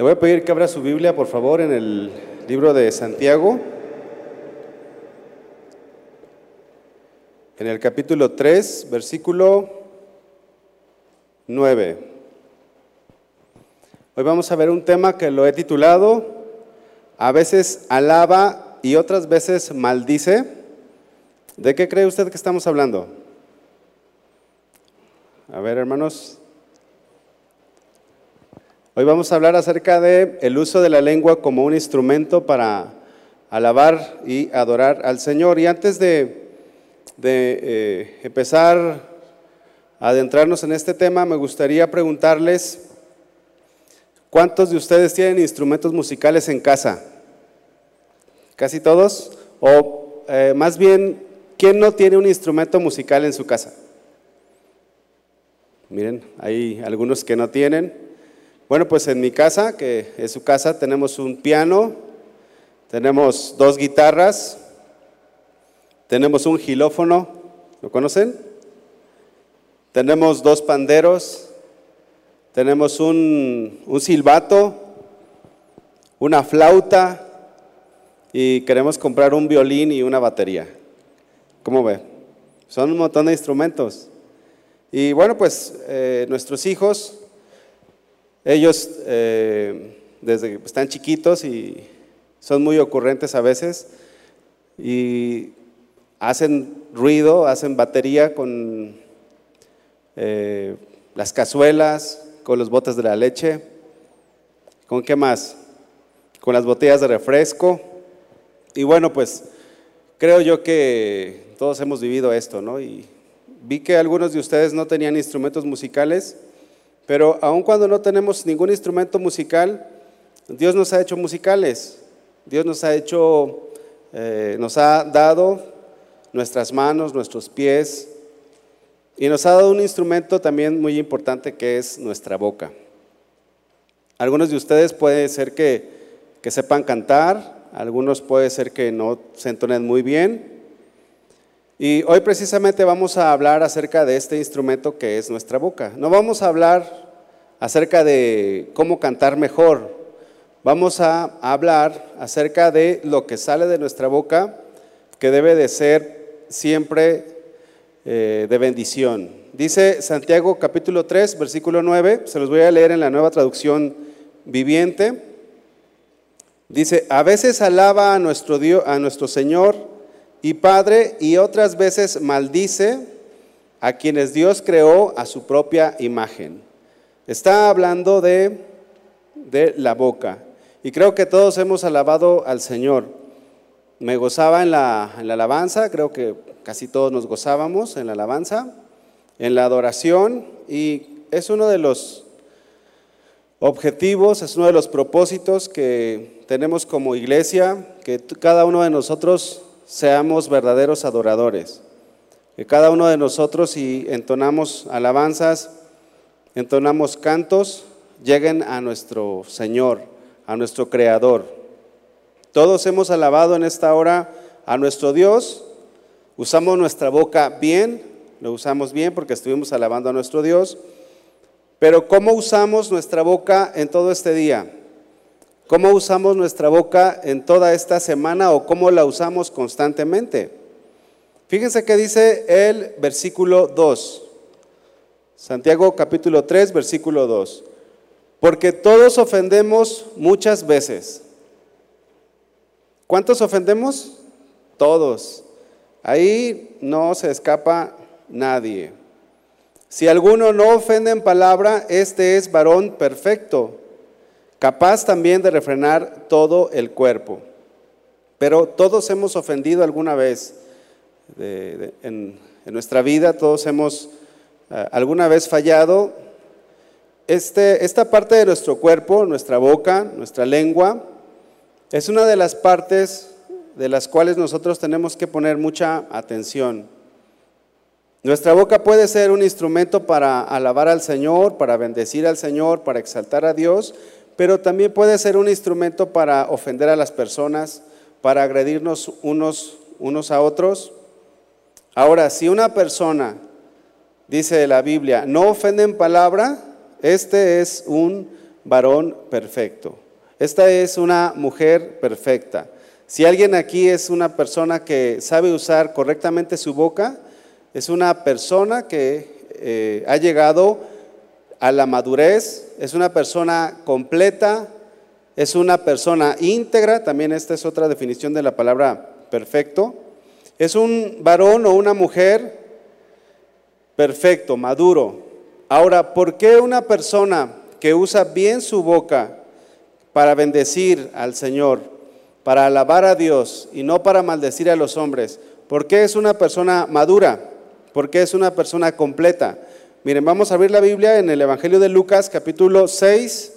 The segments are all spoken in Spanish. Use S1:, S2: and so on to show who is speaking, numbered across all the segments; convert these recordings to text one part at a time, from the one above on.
S1: Le voy a pedir que abra su Biblia, por favor, en el libro de Santiago, en el capítulo 3, versículo 9. Hoy vamos a ver un tema que lo he titulado, a veces alaba y otras veces maldice. ¿De qué cree usted que estamos hablando? A ver, hermanos, Hoy vamos a hablar acerca de el uso de la lengua como un instrumento para alabar y adorar al Señor. Y antes de, eh, empezar a adentrarnos en este tema, me gustaría preguntarles, ¿cuántos de ustedes tienen instrumentos musicales en casa? ¿Casi todos? O eh, más bien, ¿quién no tiene un instrumento musical en su casa? Miren, hay algunos que no tienen. Bueno, pues en mi casa, que es su casa, tenemos un piano, tenemos dos guitarras, tenemos un gilófono, ¿lo conocen? Tenemos dos panderos, tenemos un, un silbato, una flauta y queremos comprar un violín y una batería. ¿Cómo ve? Son un montón de instrumentos. Y bueno, pues eh, nuestros hijos ellos, eh, desde que están chiquitos y son muy ocurrentes a veces, y hacen ruido, hacen batería con eh, las cazuelas, con los botes de la leche, ¿con qué más? Con las botellas de refresco. Y bueno, pues creo yo que todos hemos vivido esto, ¿no? Y vi que algunos de ustedes no tenían instrumentos musicales pero aun cuando no tenemos ningún instrumento musical, Dios nos ha hecho musicales. Dios nos ha hecho, eh, nos ha dado nuestras manos, nuestros pies, y nos ha dado un instrumento también muy importante que es nuestra boca. Algunos de ustedes puede ser que, que sepan cantar, algunos puede ser que no se entonen muy bien. Y hoy precisamente vamos a hablar acerca de este instrumento que es nuestra boca. No vamos a hablar acerca de cómo cantar mejor. Vamos a hablar acerca de lo que sale de nuestra boca, que debe de ser siempre eh, de bendición. Dice Santiago capítulo 3, versículo 9, se los voy a leer en la nueva traducción viviente. Dice, a veces alaba a nuestro, Dios, a nuestro Señor y Padre y otras veces maldice a quienes Dios creó a su propia imagen. Está hablando de, de la boca. Y creo que todos hemos alabado al Señor. Me gozaba en la, en la alabanza, creo que casi todos nos gozábamos en la alabanza, en la adoración, y es uno de los objetivos, es uno de los propósitos que tenemos como iglesia, que cada uno de nosotros seamos verdaderos adoradores, que cada uno de nosotros si entonamos alabanzas, entonamos cantos, lleguen a nuestro Señor, a nuestro Creador. Todos hemos alabado en esta hora a nuestro Dios, usamos nuestra boca bien, lo usamos bien porque estuvimos alabando a nuestro Dios, pero ¿cómo usamos nuestra boca en todo este día? ¿Cómo usamos nuestra boca en toda esta semana o cómo la usamos constantemente? Fíjense que dice el versículo 2. Santiago capítulo 3, versículo 2. Porque todos ofendemos muchas veces. ¿Cuántos ofendemos? Todos. Ahí no se escapa nadie. Si alguno no ofende en palabra, este es varón perfecto, capaz también de refrenar todo el cuerpo. Pero todos hemos ofendido alguna vez en, en nuestra vida, todos hemos alguna vez fallado, este, esta parte de nuestro cuerpo, nuestra boca, nuestra lengua, es una de las partes de las cuales nosotros tenemos que poner mucha atención. Nuestra boca puede ser un instrumento para alabar al Señor, para bendecir al Señor, para exaltar a Dios, pero también puede ser un instrumento para ofender a las personas, para agredirnos unos, unos a otros. Ahora, si una persona dice la Biblia, no ofenden palabra, este es un varón perfecto. Esta es una mujer perfecta. Si alguien aquí es una persona que sabe usar correctamente su boca, es una persona que eh, ha llegado a la madurez, es una persona completa, es una persona íntegra, también esta es otra definición de la palabra perfecto, es un varón o una mujer perfecto, maduro. Ahora, ¿por qué una persona que usa bien su boca para bendecir al Señor, para alabar a Dios y no para maldecir a los hombres, por qué es una persona madura? ¿Por qué es una persona completa? Miren, vamos a abrir la Biblia en el Evangelio de Lucas, capítulo 6,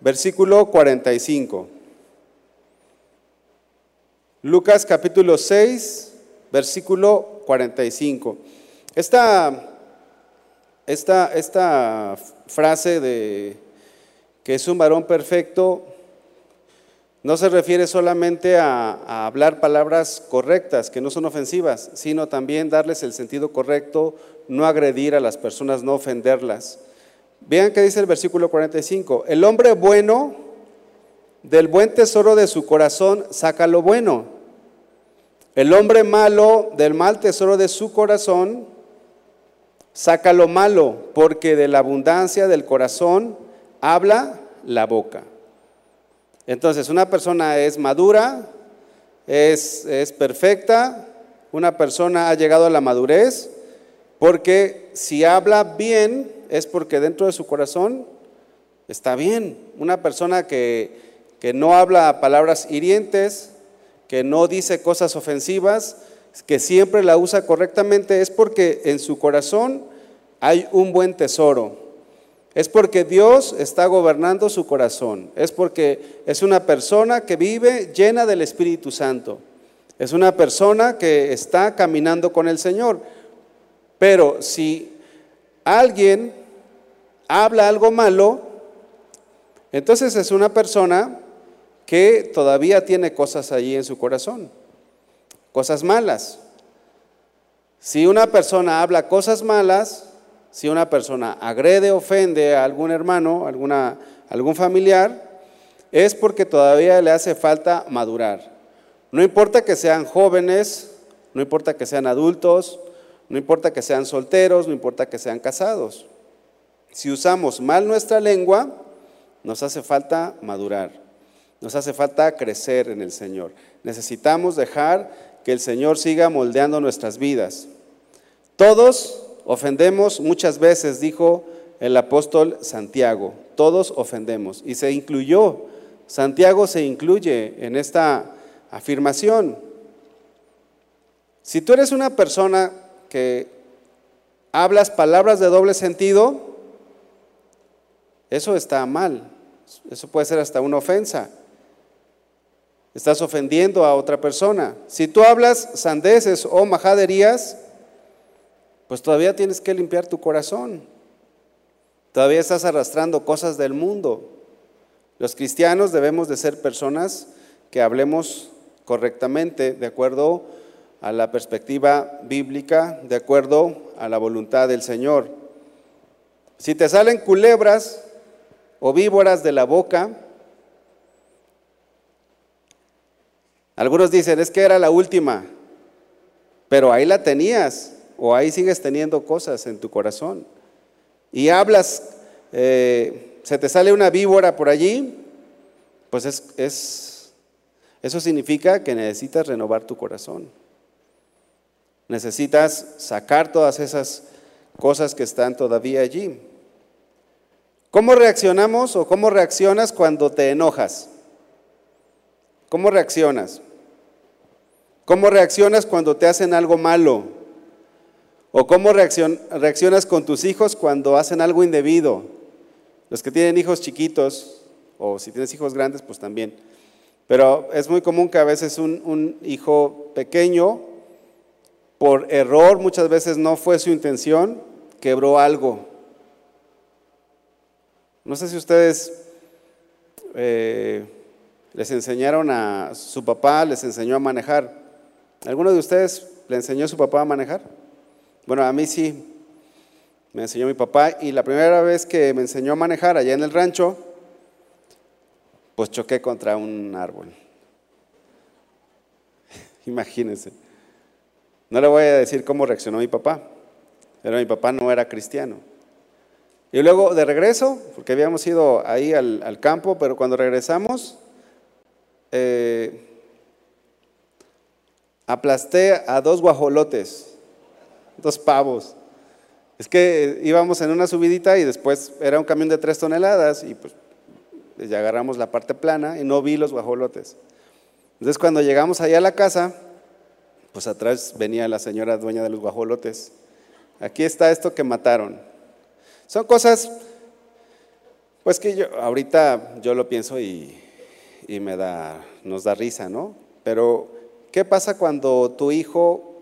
S1: versículo 45. Lucas capítulo 6, versículo 45. Esta, esta, esta frase de que es un varón perfecto no se refiere solamente a, hablar palabras correctas, que no son ofensivas, sino también darles el sentido correcto, no agredir a las personas, no ofenderlas. Vean qué dice el versículo 45. El hombre bueno del buen tesoro de su corazón saca lo bueno. El hombre malo del mal tesoro de su corazón saca lo malo, porque de la abundancia del corazón habla la boca. Entonces, una persona es madura, es, es perfecta, una persona ha llegado a la madurez, porque si habla bien es porque dentro de su corazón está bien. Una persona que, que no habla palabras hirientes, que no dice cosas ofensivas, que siempre la usa correctamente, es porque en su corazón hay un buen tesoro. Es porque Dios está gobernando su corazón. Es porque es una persona que vive llena del Espíritu Santo. Es una persona que está caminando con el Señor. Pero si alguien habla algo malo, entonces es una persona que todavía tiene cosas allí en su corazón, cosas malas. Si una persona habla cosas malas, si una persona agrede, ofende a algún hermano, alguna, algún familiar, es porque todavía le hace falta madurar. No importa que sean jóvenes, no importa que sean adultos, no importa que sean solteros, no importa que sean casados. Si usamos mal nuestra lengua, nos hace falta madurar, nos hace falta crecer en el Señor. Necesitamos dejar que el Señor siga moldeando nuestras vidas. Todos Ofendemos muchas veces, dijo el apóstol Santiago. Todos ofendemos. Y se incluyó, Santiago se incluye en esta afirmación. Si tú eres una persona que hablas palabras de doble sentido, eso está mal. Eso puede ser hasta una ofensa. Estás ofendiendo a otra persona. Si tú hablas sandeces o majaderías, pues todavía tienes que limpiar tu corazón. Todavía estás arrastrando cosas del mundo. Los cristianos debemos de ser personas que hablemos correctamente de acuerdo a la perspectiva bíblica, de acuerdo a la voluntad del Señor. Si te salen culebras o víboras de la boca, algunos dicen, es que era la última, pero ahí la tenías o ahí sigues teniendo cosas en tu corazón y hablas, eh, se te sale una víbora por allí, pues es, eso significa que necesitas renovar tu corazón. Necesitas sacar todas esas cosas que están todavía allí. ¿Cómo reaccionamos o cómo reaccionas cuando te enojas? ¿Cómo reaccionas? ¿Cómo reaccionas cuando te hacen algo malo? ¿O cómo reaccionas con tus hijos cuando hacen algo indebido? Los que tienen hijos chiquitos, o si tienes hijos grandes, pues también. Pero es muy común que a veces un, hijo pequeño, por error, muchas veces no fue su intención, quebró algo. No sé si ustedes eh, les enseñaron a su papá, les enseñó a manejar. ¿Alguno de ustedes le enseñó a su papá a manejar? Bueno, a mí sí, me enseñó mi papá y la primera vez que me enseñó a manejar allá en el rancho, pues choqué contra un árbol. Imagínense. No le voy a decir cómo reaccionó mi papá, pero mi papá no era cristiano. Y luego de regreso, porque habíamos ido ahí al, campo, pero cuando regresamos, eh, aplasté a dos guajolotes, dos pavos. Es que íbamos en una subidita y después era un camión de tres toneladas y pues ya agarramos la parte plana y no vi los guajolotes. Entonces cuando llegamos allá a la casa, pues atrás venía la señora dueña de los guajolotes. Aquí está esto que mataron. Son cosas, pues que yo ahorita yo lo pienso y, y me da, nos da risa, ¿no? Pero ¿qué pasa cuando tu hijo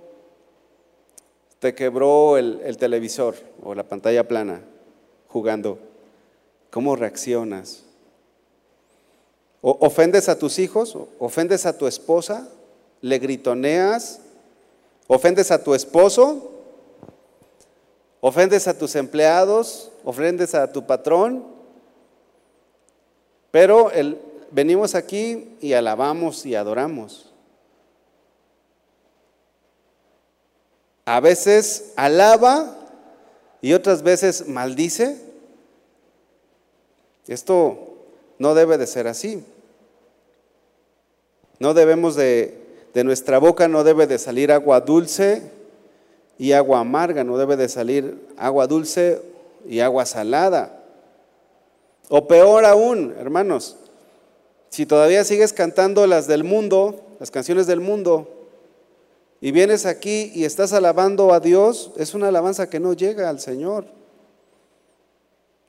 S1: te quebró el, televisor o la pantalla plana jugando, ¿cómo reaccionas? ¿O ¿Ofendes a tus hijos? ¿Ofendes a tu esposa? ¿Le gritoneas? ¿Ofendes a tu esposo? ¿Ofendes a tus empleados? ¿Ofendes a tu patrón? Pero el, venimos aquí y alabamos y adoramos. a veces alaba y otras veces maldice. Esto no debe de ser así. No debemos de, de nuestra boca no debe de salir agua dulce y agua amarga, no debe de salir agua dulce y agua salada. O peor aún, hermanos, si todavía sigues cantando las del mundo, las canciones del mundo, y vienes aquí y estás alabando a Dios, es una alabanza que no llega al Señor.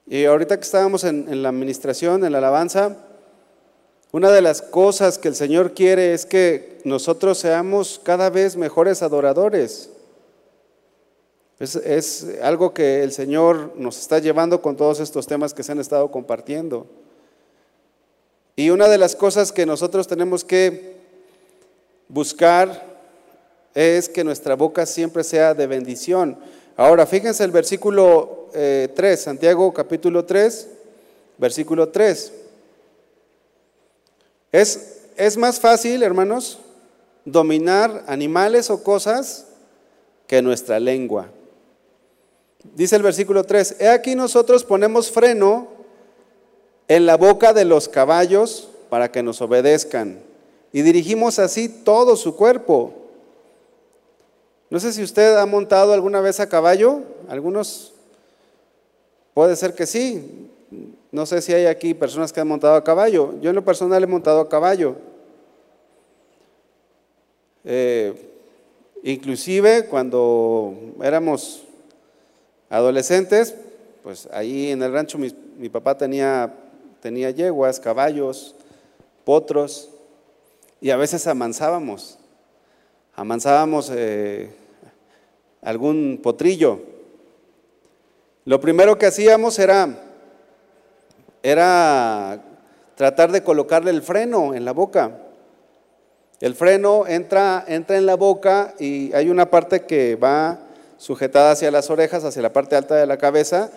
S1: Y ahorita que estábamos en, la administración, en la alabanza, una de las cosas que el Señor quiere es que nosotros seamos cada vez mejores adoradores. Es, algo que el Señor nos está llevando con todos estos temas que se han estado compartiendo. Y una de las cosas que nosotros tenemos que buscar es que nuestra boca siempre sea de bendición. Ahora, fíjense el versículo 3, eh, Santiago capítulo 3, versículo 3. Es, es más fácil, hermanos, dominar animales o cosas que nuestra lengua. Dice el versículo 3, he aquí nosotros ponemos freno en la boca de los caballos para que nos obedezcan y dirigimos así todo su cuerpo. No sé si usted ha montado alguna vez a caballo, algunos puede ser que sí. No sé si hay aquí personas que han montado a caballo. Yo en lo personal he montado a caballo. Eh, inclusive cuando éramos adolescentes, pues ahí en el rancho mi, papá tenía, tenía yeguas, caballos, potros, y a veces amansábamos. Amansábamos eh, algún potrillo. Lo primero que hacíamos era, era tratar de colocarle el freno en la boca. El freno entra, entra en la boca y hay una parte que va sujetada hacia las orejas, hacia la parte alta de la cabeza,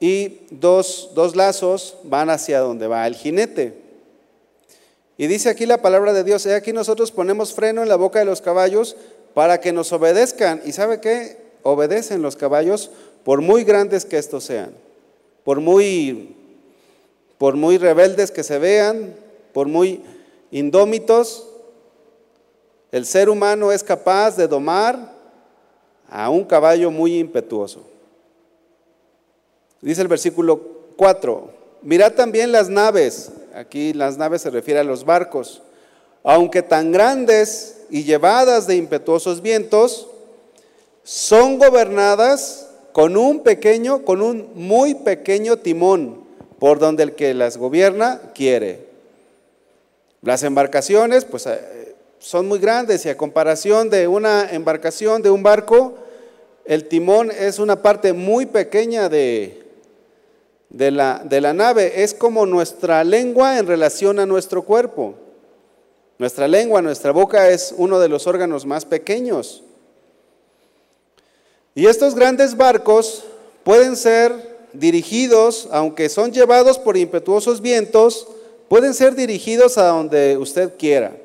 S1: y dos, dos lazos van hacia donde va el jinete. Y dice aquí la palabra de Dios, aquí nosotros ponemos freno en la boca de los caballos para que nos obedezcan. ¿Y sabe qué? Obedecen los caballos por muy grandes que estos sean, por muy, por muy rebeldes que se vean, por muy indómitos. El ser humano es capaz de domar a un caballo muy impetuoso. Dice el versículo 4, mirad también las naves, aquí las naves se refiere a los barcos, aunque tan grandes y llevadas de impetuosos vientos, son gobernadas con un pequeño, con un muy pequeño timón, por donde el que las gobierna quiere. Las embarcaciones, pues, eh, son muy grandes y a comparación de una embarcación, de un barco, el timón es una parte muy pequeña de, de, la, de la nave. Es como nuestra lengua en relación a nuestro cuerpo. Nuestra lengua, nuestra boca es uno de los órganos más pequeños. Y estos grandes barcos pueden ser dirigidos, aunque son llevados por impetuosos vientos, pueden ser dirigidos a donde usted quiera,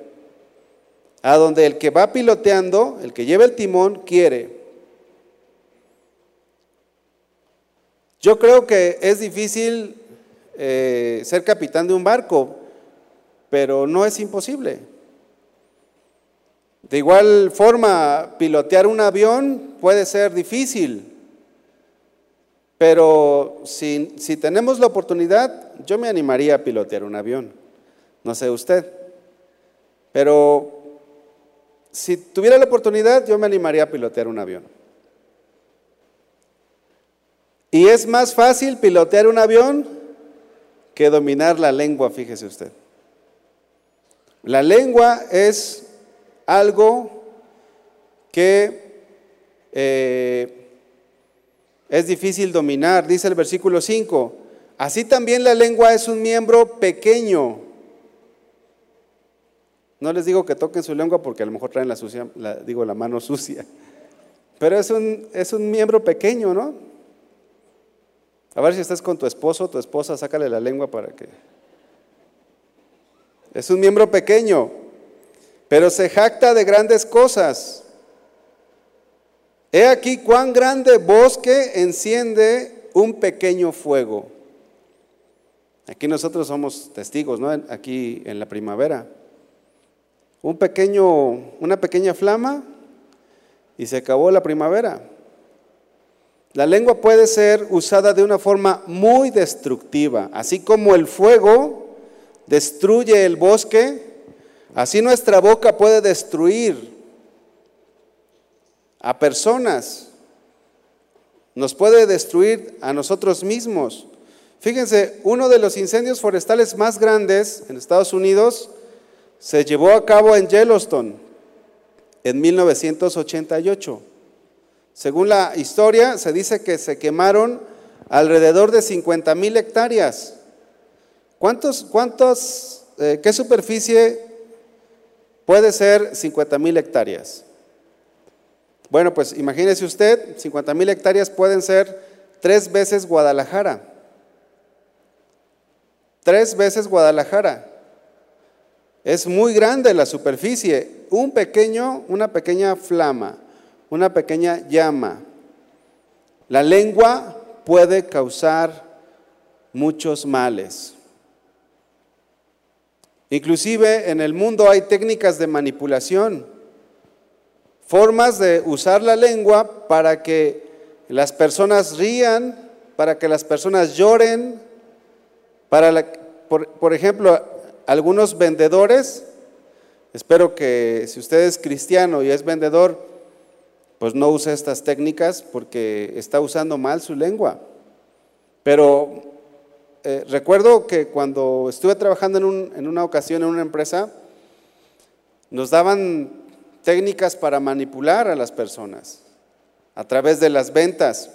S1: a donde el que va piloteando, el que lleva el timón, quiere. Yo creo que es difícil eh, ser capitán de un barco, pero no es imposible. De igual forma, pilotear un avión puede ser difícil, pero si, si, tenemos la oportunidad, yo me animaría a pilotear un avión. No sé usted, pero si tuviera la oportunidad, yo me animaría a pilotear un avión. Y es más fácil pilotear un avión que dominar la lengua, fíjese usted. La lengua es algo que eh, es difícil dominar, dice el versículo 5. Así también la lengua es un miembro pequeño. No les digo que toquen su lengua porque a lo mejor traen la sucia, digo la mano sucia. Pero es un, es un miembro pequeño, ¿no? A ver si estás con tu esposo, tu esposa, sácale la lengua para que... Es un miembro pequeño, pero se jacta de grandes cosas. He aquí cuán grande bosque enciende un pequeño fuego. Aquí nosotros somos testigos, ¿no? Aquí en la primavera. Un pequeño, una pequeña flama y se acabó la primavera. La lengua puede ser usada de una forma muy destructiva, así como el fuego destruye el bosque, así nuestra boca puede destruir a personas, nos puede destruir a nosotros mismos. Fíjense, uno de los incendios forestales más grandes en Estados Unidos se llevó a cabo en Yellowstone en 1988. Según la historia, se dice que se quemaron alrededor de 50 mil hectáreas. ¿Cuántos, cuántos, eh, qué superficie puede ser 50 mil hectáreas? Bueno, pues imagínese usted, 50 mil hectáreas pueden ser tres veces Guadalajara. Tres veces Guadalajara. Es muy grande la superficie. Un pequeño, una pequeña flama una pequeña llama. La lengua puede causar muchos males. Inclusive en el mundo hay técnicas de manipulación, formas de usar la lengua para que las personas rían, para que las personas lloren, para por, por ejemplo, algunos vendedores, espero que si usted es cristiano y es vendedor, pues no use estas técnicas porque está usando mal su lengua. Pero eh, recuerdo que cuando estuve trabajando en, en una ocasión en una empresa, nos daban técnicas para manipular a las personas a través de las ventas.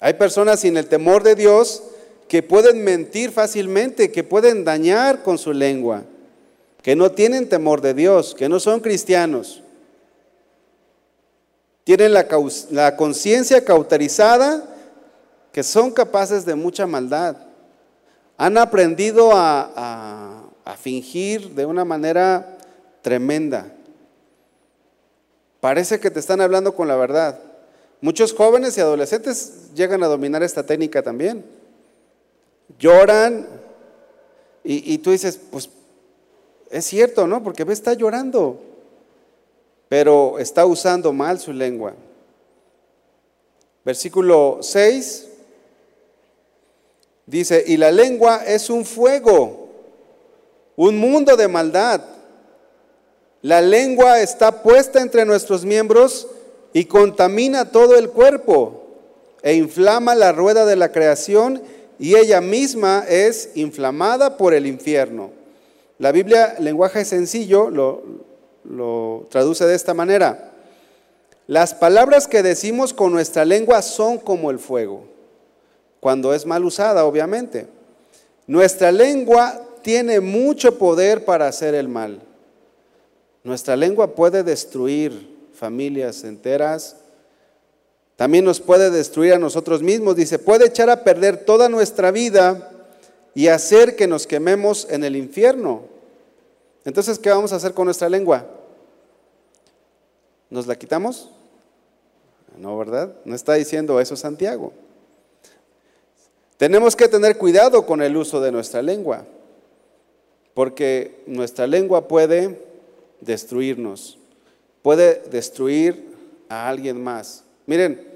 S1: Hay personas sin el temor de Dios que pueden mentir fácilmente, que pueden dañar con su lengua, que no tienen temor de Dios, que no son cristianos tienen la, conciencia cauterizada, que son capaces de mucha maldad. Han aprendido a, fingir de una manera tremenda. Parece que te están hablando con la verdad. Muchos jóvenes y adolescentes llegan a dominar esta técnica también. Lloran y, y, tú dices, pues es cierto, ¿no? Porque ve, está llorando pero está usando mal su lengua. Versículo 6 dice, y la lengua es un fuego, un mundo de maldad. La lengua está puesta entre nuestros miembros y contamina todo el cuerpo e inflama la rueda de la creación y ella misma es inflamada por el infierno. La Biblia, lenguaje sencillo, lo, lo traduce de esta manera. Las palabras que decimos con nuestra lengua son como el fuego, cuando es mal usada, obviamente. Nuestra lengua tiene mucho poder para hacer el mal. Nuestra lengua puede destruir familias enteras, también nos puede destruir a nosotros mismos. Dice, puede echar a perder toda nuestra vida y hacer que nos quememos en el infierno. Entonces, ¿qué vamos a hacer con nuestra lengua? ¿Nos la quitamos? No, ¿verdad? No está diciendo eso Santiago. Tenemos que tener cuidado con el uso de nuestra lengua, porque nuestra lengua puede destruirnos, puede destruir a alguien más. Miren,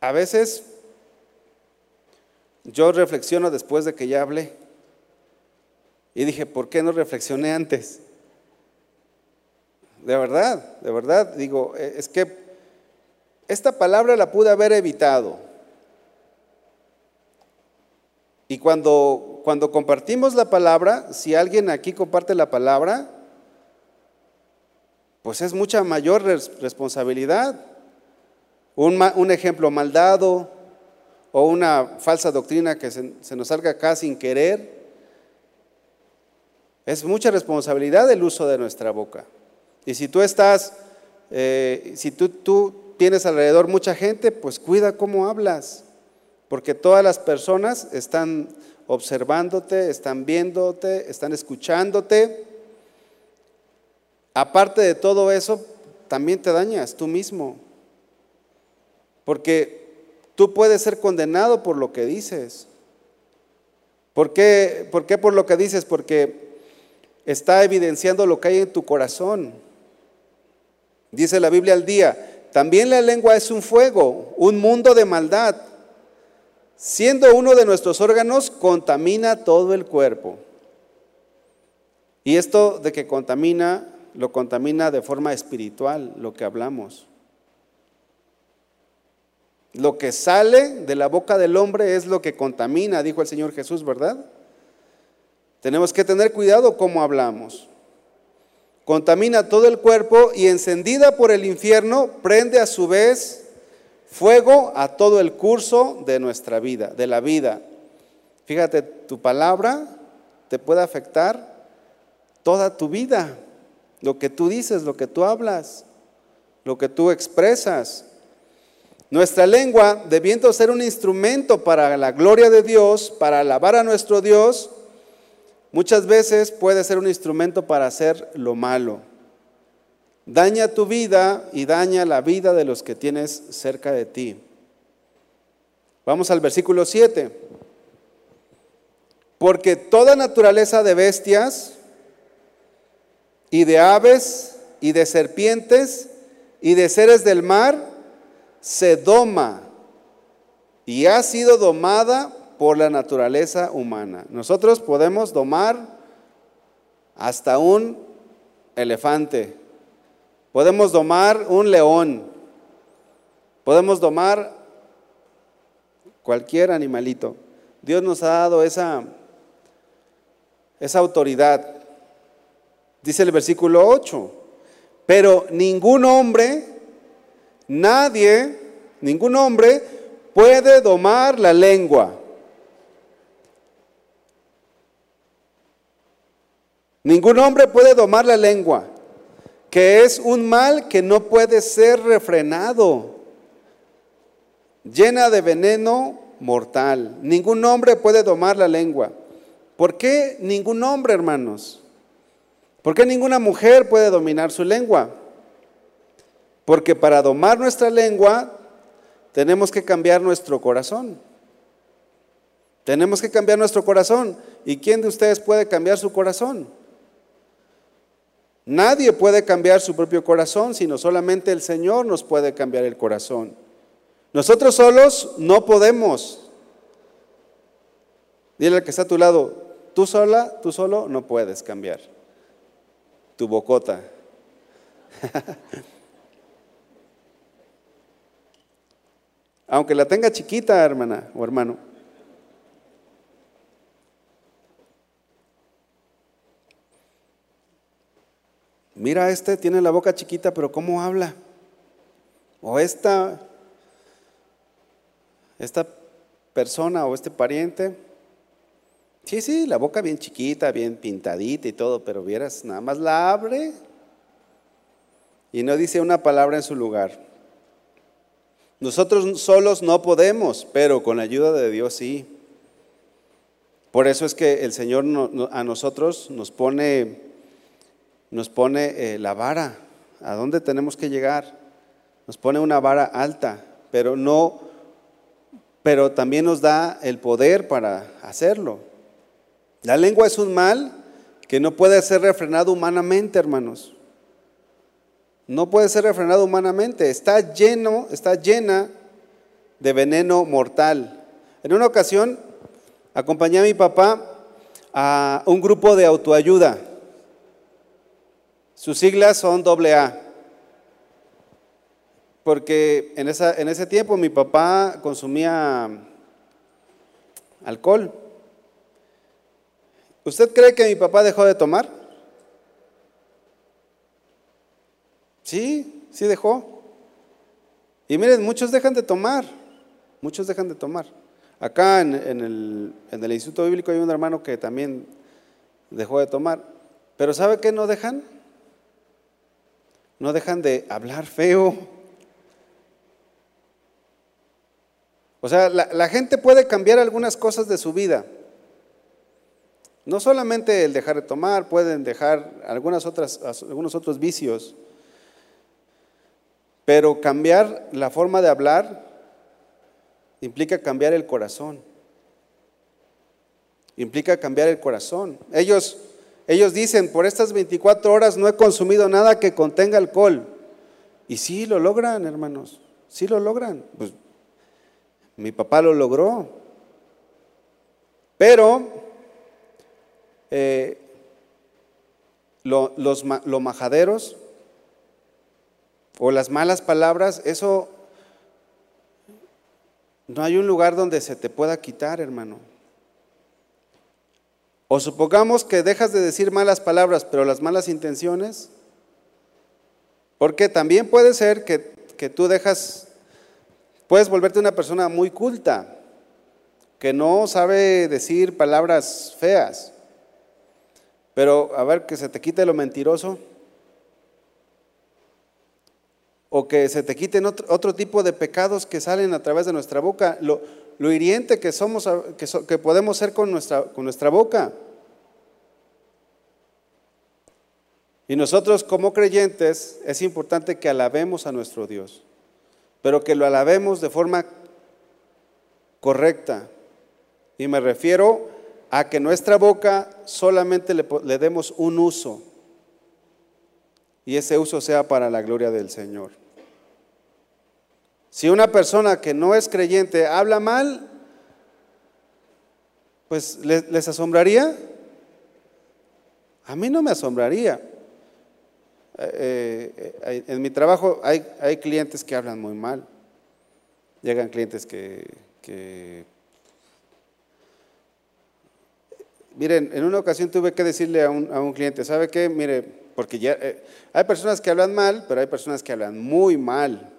S1: a veces yo reflexiono después de que ya hablé y dije, ¿por qué no reflexioné antes? De verdad, de verdad, digo, eh, es que esta palabra la pude haber evitado. Y cuando, cuando compartimos la palabra, si alguien aquí comparte la palabra, pues es mucha mayor responsabilidad. Un, un, ejemplo mal dado o una falsa doctrina que se, se nos salga acá sin querer. Es mucha responsabilidad el uso de nuestra boca. Y si tú estás, eh, si tú, tú tienes alrededor mucha gente, pues cuida cómo hablas, porque todas las personas están observándote, están viéndote, están escuchándote. Aparte de todo eso, también te dañas tú mismo, porque tú puedes ser condenado por lo que dices. ¿Por qué, ¿Por qué por lo que dices? Porque está evidenciando lo que hay en tu corazón. Dice la Biblia al día, también la lengua es un fuego, un mundo de maldad. Siendo uno de nuestros órganos, contamina todo el cuerpo. Y esto de que contamina, lo contamina de forma espiritual, lo que hablamos. Lo que sale de la boca del hombre es lo que contamina, dijo el Señor Jesús, ¿verdad? Tenemos que tener cuidado cómo hablamos contamina todo el cuerpo y encendida por el infierno, prende a su vez fuego a todo el curso de nuestra vida, de la vida. Fíjate, tu palabra te puede afectar toda tu vida, lo que tú dices, lo que tú hablas, lo que tú expresas. Nuestra lengua, debiendo ser un instrumento para la gloria de Dios, para alabar a nuestro Dios, Muchas veces puede ser un instrumento para hacer lo malo. Daña tu vida y daña la vida de los que tienes cerca de ti. Vamos al versículo 7. Porque toda naturaleza de bestias y de aves y de serpientes y de seres del mar se doma y ha sido domada por la naturaleza humana. Nosotros podemos domar hasta un elefante, podemos domar un león, podemos domar cualquier animalito. Dios nos ha dado esa, esa autoridad. Dice el versículo 8, pero ningún hombre, nadie, ningún hombre puede domar la lengua Ningún hombre puede domar la lengua, que es un mal que no puede ser refrenado, llena de veneno mortal. Ningún hombre puede domar la lengua. ¿Por qué ningún hombre, hermanos? ¿Por qué ninguna mujer puede dominar su lengua? Porque para domar nuestra lengua tenemos que cambiar nuestro corazón. Tenemos que cambiar nuestro corazón. ¿Y quién de ustedes puede cambiar su corazón? Nadie puede cambiar su propio corazón, sino solamente el Señor nos puede cambiar el corazón. Nosotros solos no podemos. Dile al que está a tu lado, tú sola, tú solo no puedes cambiar tu bocota. Aunque la tenga chiquita, hermana o hermano. Mira, este tiene la boca chiquita, pero ¿cómo habla? O esta, esta persona o este pariente, sí, sí, la boca bien chiquita, bien pintadita y todo, pero vieras, nada más la abre y no dice una palabra en su lugar. Nosotros solos no podemos, pero con la ayuda de Dios sí. Por eso es que el Señor a nosotros nos pone, nos pone eh, la vara, a dónde tenemos que llegar. Nos pone una vara alta, pero no, pero también nos da el poder para hacerlo. La lengua es un mal que no puede ser refrenado humanamente, hermanos. No puede ser refrenado humanamente. Está lleno, está llena de veneno mortal. En una ocasión acompañé a mi papá a un grupo de autoayuda. Sus siglas son AA. Porque en, ese tiempo mi papá consumía alcohol. ¿Usted cree que mi papá dejó de tomar? Sí, sí dejó. Y miren, muchos dejan de tomar, muchos dejan de tomar. Acá en, el, en el Instituto Bíblico hay un hermano que también dejó de tomar. Pero ¿sabe qué no dejan? No dejan de hablar feo. O sea, la, gente puede cambiar algunas cosas de su vida. No solamente el dejar de tomar, pueden dejar algunas otras, algunos otros vicios. Pero cambiar la forma de hablar implica cambiar el corazón. Implica cambiar el corazón. Ellos, ellos dicen, por estas 24 horas no he consumido nada que contenga alcohol. Y sí lo logran, hermanos. Sí lo logran. Pues, mi papá lo logró. Pero eh, los lo majaderos o las malas palabras, eso no hay un lugar donde se te pueda quitar, hermano. O supongamos que dejas de decir malas palabras, pero las malas intenciones, porque también puede ser que, que tú dejas, puedes volverte una persona muy culta, que no sabe decir palabras feas, pero a ver, que se te quite lo mentiroso. O que se te quiten otro, tipo de pecados que salen a través de nuestra boca, lo, hiriente que somos, que, podemos ser con nuestra, con nuestra boca. Y nosotros como creyentes es importante que alabemos a nuestro Dios, pero que lo alabemos de forma correcta. Y me refiero a que nuestra boca solamente le demos un uso y ese uso sea para la gloria del Señor. Si una persona que no es creyente habla mal, pues les, asombraría. A mí no me asombraría. Eh, eh, en mi trabajo hay, hay, clientes que hablan muy mal. Llegan clientes que, Miren, en una ocasión tuve que decirle a un, a un cliente, ¿sabe qué? Mire, porque ya eh, hay personas que hablan mal, pero hay personas que hablan muy mal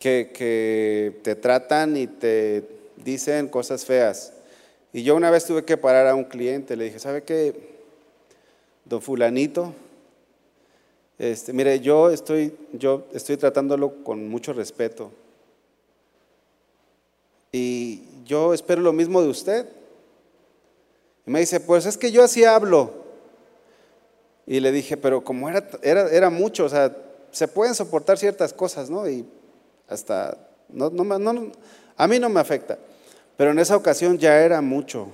S1: que, te tratan y te dicen cosas feas. Y yo una vez tuve que parar a un cliente, le dije, ¿sabe qué? Don fulanito, este, mire, yo estoy, yo estoy tratándolo con mucho respeto. Y yo espero lo mismo de usted. Y me dice, pues es que yo así hablo. Y le dije, pero como era, era, era mucho, o sea, se pueden soportar ciertas cosas, ¿no? Y hasta, no, no, a mí no me afecta, pero en esa ocasión ya era mucho.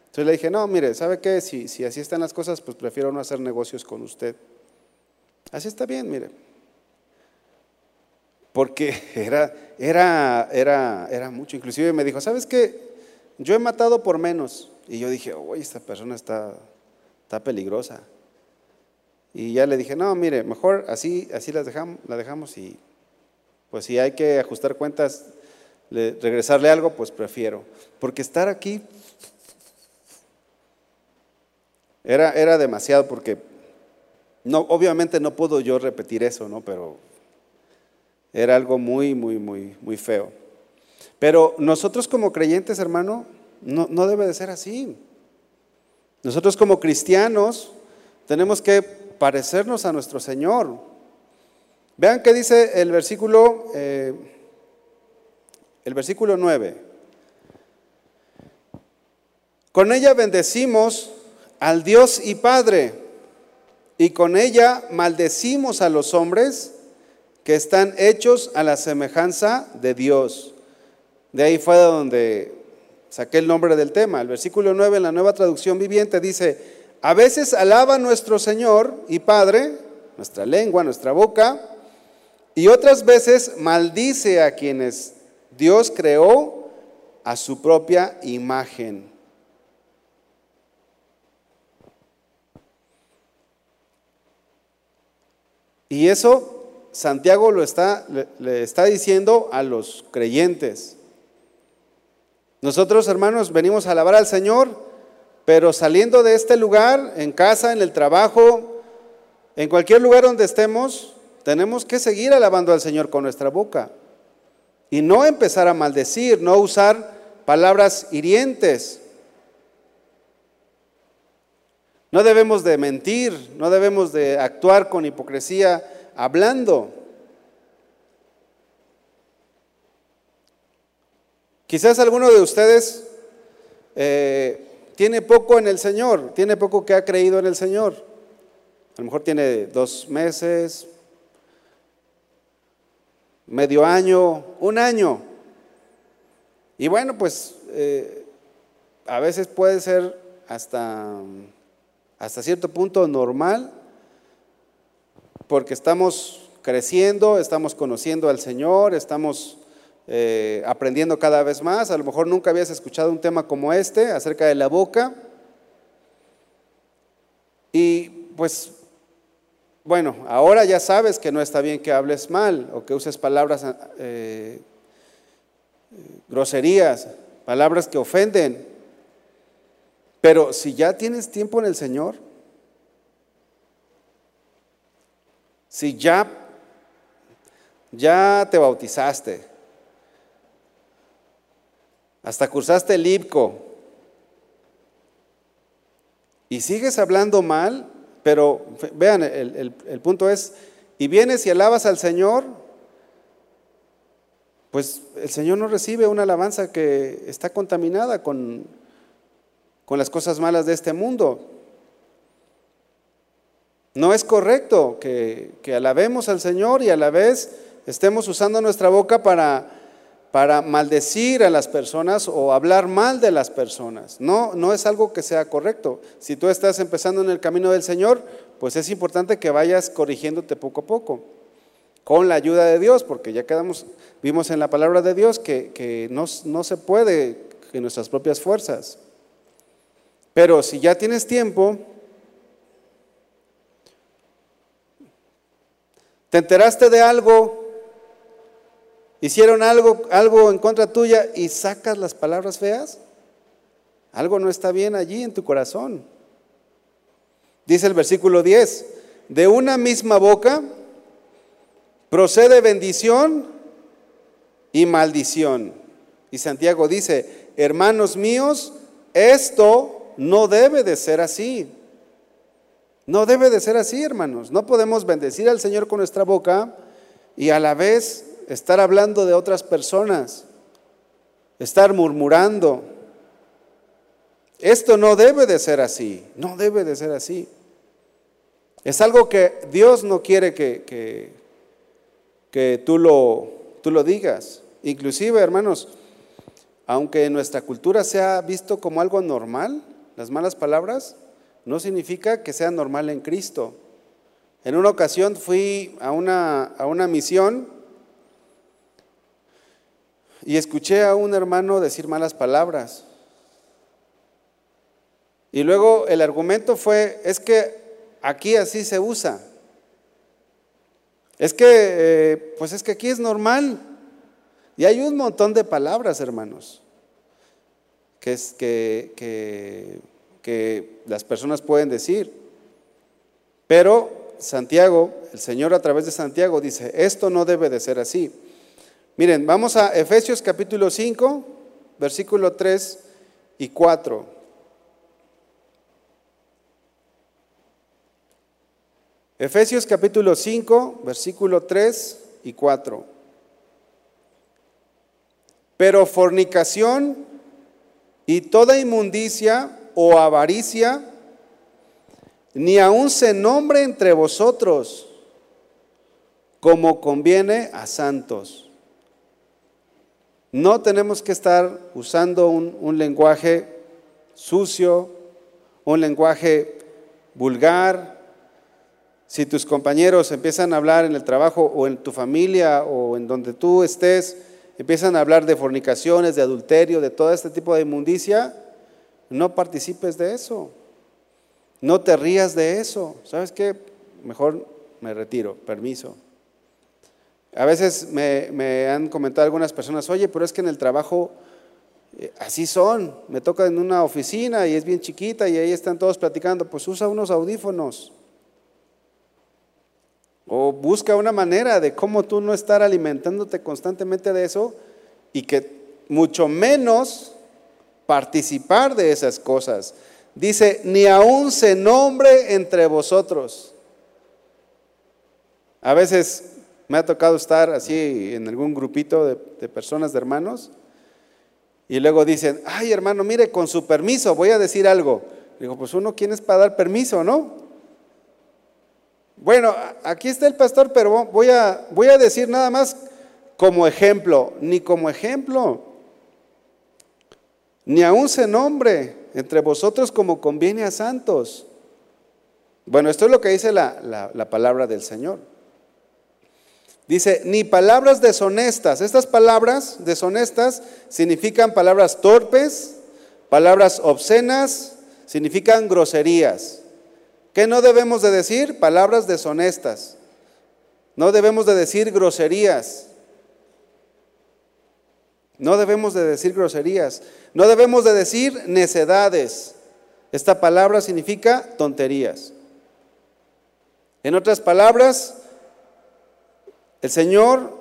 S1: Entonces le dije, no, mire, ¿sabe qué? Si, si así están las cosas, pues prefiero no hacer negocios con usted. Así está bien, mire. Porque era, era, era, era mucho. Inclusive me dijo, ¿sabes qué? Yo he matado por menos. Y yo dije, uy, esta persona está, está peligrosa. Y ya le dije, no, mire, mejor así, así las dejamos, la dejamos y pues si hay que ajustar cuentas, regresarle algo, pues prefiero. Porque estar aquí era, era demasiado porque no, obviamente no puedo yo repetir eso, ¿no? Pero era algo muy, muy, muy, muy feo. Pero nosotros como creyentes, hermano, no, no debe de ser así. Nosotros como cristianos tenemos que parecernos a nuestro Señor. Vean qué dice el versículo, eh, el versículo 9. Con ella bendecimos al Dios y Padre, y con ella maldecimos a los hombres que están hechos a la semejanza de Dios. De ahí fue donde saqué el nombre del tema. El versículo 9 en la nueva traducción viviente dice, a veces alaba nuestro Señor y Padre, nuestra lengua, nuestra boca, y otras veces maldice a quienes Dios creó a su propia imagen. Y eso Santiago lo está, le, está diciendo a los creyentes. Nosotros, hermanos, venimos a alabar al Señor, pero saliendo de este lugar, en casa, en el trabajo, en cualquier lugar donde estemos, tenemos que seguir alabando al Señor con nuestra boca. Y no empezar a maldecir, no usar palabras hirientes. No debemos de mentir, no debemos de actuar con hipocresía hablando. Quizás alguno de ustedes eh, tiene poco en el Señor, tiene poco que ha creído en el Señor. A lo mejor tiene dos meses, medio año, un año. Y bueno, pues eh, a veces puede ser hasta, hasta cierto punto normal porque estamos creciendo, estamos conociendo al Señor, estamos eh, aprendiendo cada vez más. A lo mejor nunca habías escuchado un tema como este acerca de la boca. Y pues, bueno, ahora ya sabes que no está bien que hables mal o que uses palabras, eh, groserías, palabras que ofenden. Pero si ya tienes tiempo en el Señor, Si ya, ya te bautizaste, hasta cursaste el IPCO y sigues hablando mal, pero vean, el, el punto es, y vienes y alabas al Señor, pues el Señor no recibe una alabanza que está contaminada con, con las cosas malas de este mundo. No es correcto que, alabemos al Señor y a la vez estemos usando nuestra boca para, para maldecir a las personas o hablar mal de las personas. No, no es algo que sea correcto. Si tú estás empezando en el camino del Señor, pues es importante que vayas corrigiéndote poco a poco, con la ayuda de Dios, porque ya quedamos, vimos en la palabra de Dios que, que no, no se puede en nuestras propias fuerzas. Pero si ya tienes tiempo, ¿Te enteraste de algo? ¿Hicieron algo, algo en contra tuya y sacas las palabras feas? Algo no está bien allí en tu corazón. Dice el versículo 10, de una misma boca procede bendición y maldición. Y Santiago dice, hermanos míos, esto no debe de ser así. No debe de ser así, hermanos. No podemos bendecir al Señor con nuestra boca y a la vez estar hablando de otras personas, estar murmurando. Esto no debe de ser así, no debe de ser así. Es algo que Dios no quiere que, que, tú, lo, tú lo digas. Inclusive, hermanos, aunque en nuestra cultura se ha visto como algo normal, las malas palabras, no significa que sea normal en Cristo. En una ocasión fui a una, a una misión y escuché a un hermano decir malas palabras. Y luego el argumento fue, es que aquí así se usa. Es que, eh, pues es que aquí es normal. Y hay un montón de palabras, hermanos, que, es, que, que que las personas pueden decir. Pero Santiago, el Señor a través de Santiago dice, esto no debe de ser así. Miren, vamos a Efesios capítulo 5, versículo 3 y 4. Efesios capítulo 5, versículo 3 y 4. Pero fornicación y toda inmundicia o avaricia, ni aun se nombre entre vosotros como conviene a santos. No tenemos que estar usando un, lenguaje sucio, un lenguaje vulgar. Si tus compañeros empiezan a hablar en el trabajo o en tu familia o en donde tú estés, empiezan a hablar de fornicaciones, de adulterio, de todo este tipo de inmundicia, no participes de eso. No te rías de eso. ¿Sabes qué? Mejor me retiro, permiso. A veces me, han comentado algunas personas, oye, pero es que en el trabajo eh, así son. Me toca en una oficina y es bien chiquita y ahí están todos platicando. Pues usa unos audífonos. O busca una manera de cómo tú no estar alimentándote constantemente de eso y que mucho menos participar de esas cosas. Dice, ni aún se nombre entre vosotros. A veces me ha tocado estar así en algún grupito de, personas, de hermanos, y luego dicen, ay hermano, mire, con su permiso voy a decir algo. Digo, pues uno, ¿quién es para dar permiso, no? Bueno, aquí está el pastor, pero voy a, voy a decir nada más como ejemplo, ni como ejemplo, ni aún se nombre entre vosotros como conviene a santos. Bueno, esto es lo que dice la palabra del Señor. Dice, ni palabras deshonestas. Estas palabras deshonestas significan palabras torpes, palabras obscenas, significan groserías. ¿Qué no debemos de decir? Palabras deshonestas. No debemos de decir groserías. No debemos de decir groserías. No debemos de decir necedades. Esta palabra significa tonterías. En otras palabras, el Señor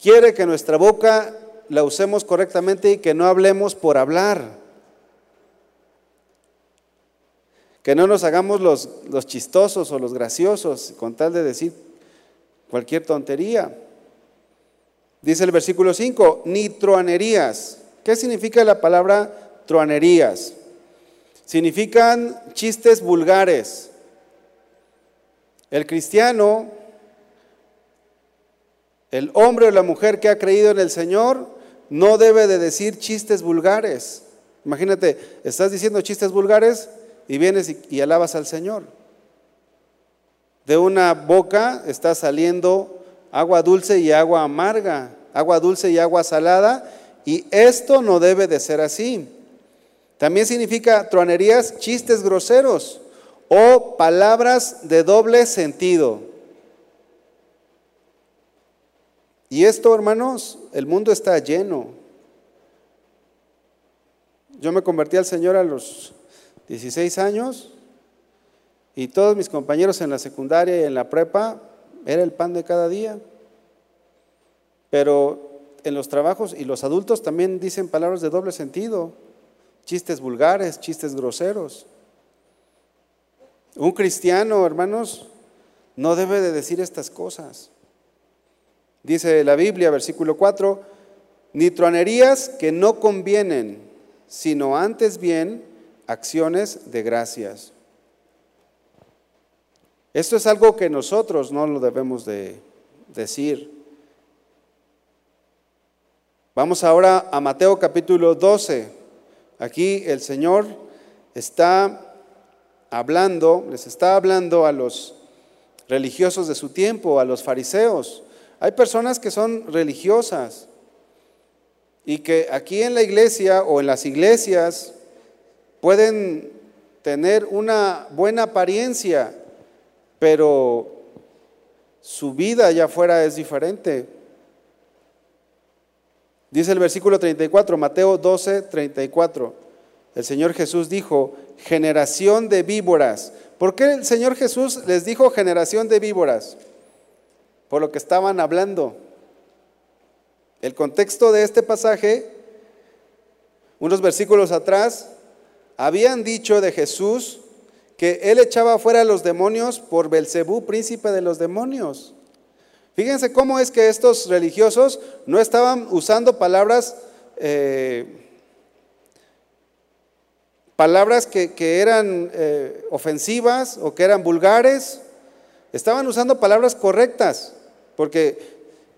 S1: quiere que nuestra boca la usemos correctamente y que no hablemos por hablar. Que no nos hagamos los, los chistosos o los graciosos con tal de decir cualquier tontería. Dice el versículo 5, ni truanerías. ¿Qué significa la palabra truanerías? Significan chistes vulgares. El cristiano el hombre o la mujer que ha creído en el Señor no debe de decir chistes vulgares. Imagínate, estás diciendo chistes vulgares y vienes y, alabas al Señor. De una boca está saliendo agua dulce y agua amarga, agua dulce y agua salada, y esto no debe de ser así. También significa truanerías, chistes groseros o palabras de doble sentido. Y esto, hermanos, el mundo está lleno. Yo me convertí al Señor a los 16 años y todos mis compañeros en la secundaria y en la prepa era el pan de cada día. Pero en los trabajos y los adultos también dicen palabras de doble sentido, chistes vulgares, chistes groseros. Un cristiano, hermanos, no debe de decir estas cosas. Dice la Biblia, versículo 4, ni tronerías que no convienen, sino antes bien acciones de gracias. Esto es algo que nosotros no lo debemos de decir. Vamos ahora a Mateo capítulo 12. Aquí el Señor está hablando, les está hablando a los religiosos de su tiempo, a los fariseos. Hay personas que son religiosas y que aquí en la iglesia o en las iglesias pueden tener una buena apariencia, pero su vida allá afuera es diferente. Dice el versículo 34, Mateo 12, 34. El Señor Jesús dijo, generación de víboras. ¿Por qué el Señor Jesús les dijo generación de víboras? Por lo que estaban hablando. El contexto de este pasaje, unos versículos atrás, habían dicho de Jesús que él echaba fuera a los demonios por Belcebú, príncipe de los demonios. Fíjense cómo es que estos religiosos no estaban usando palabras eh, palabras que, eran eh, ofensivas o que eran vulgares. Estaban usando palabras correctas, porque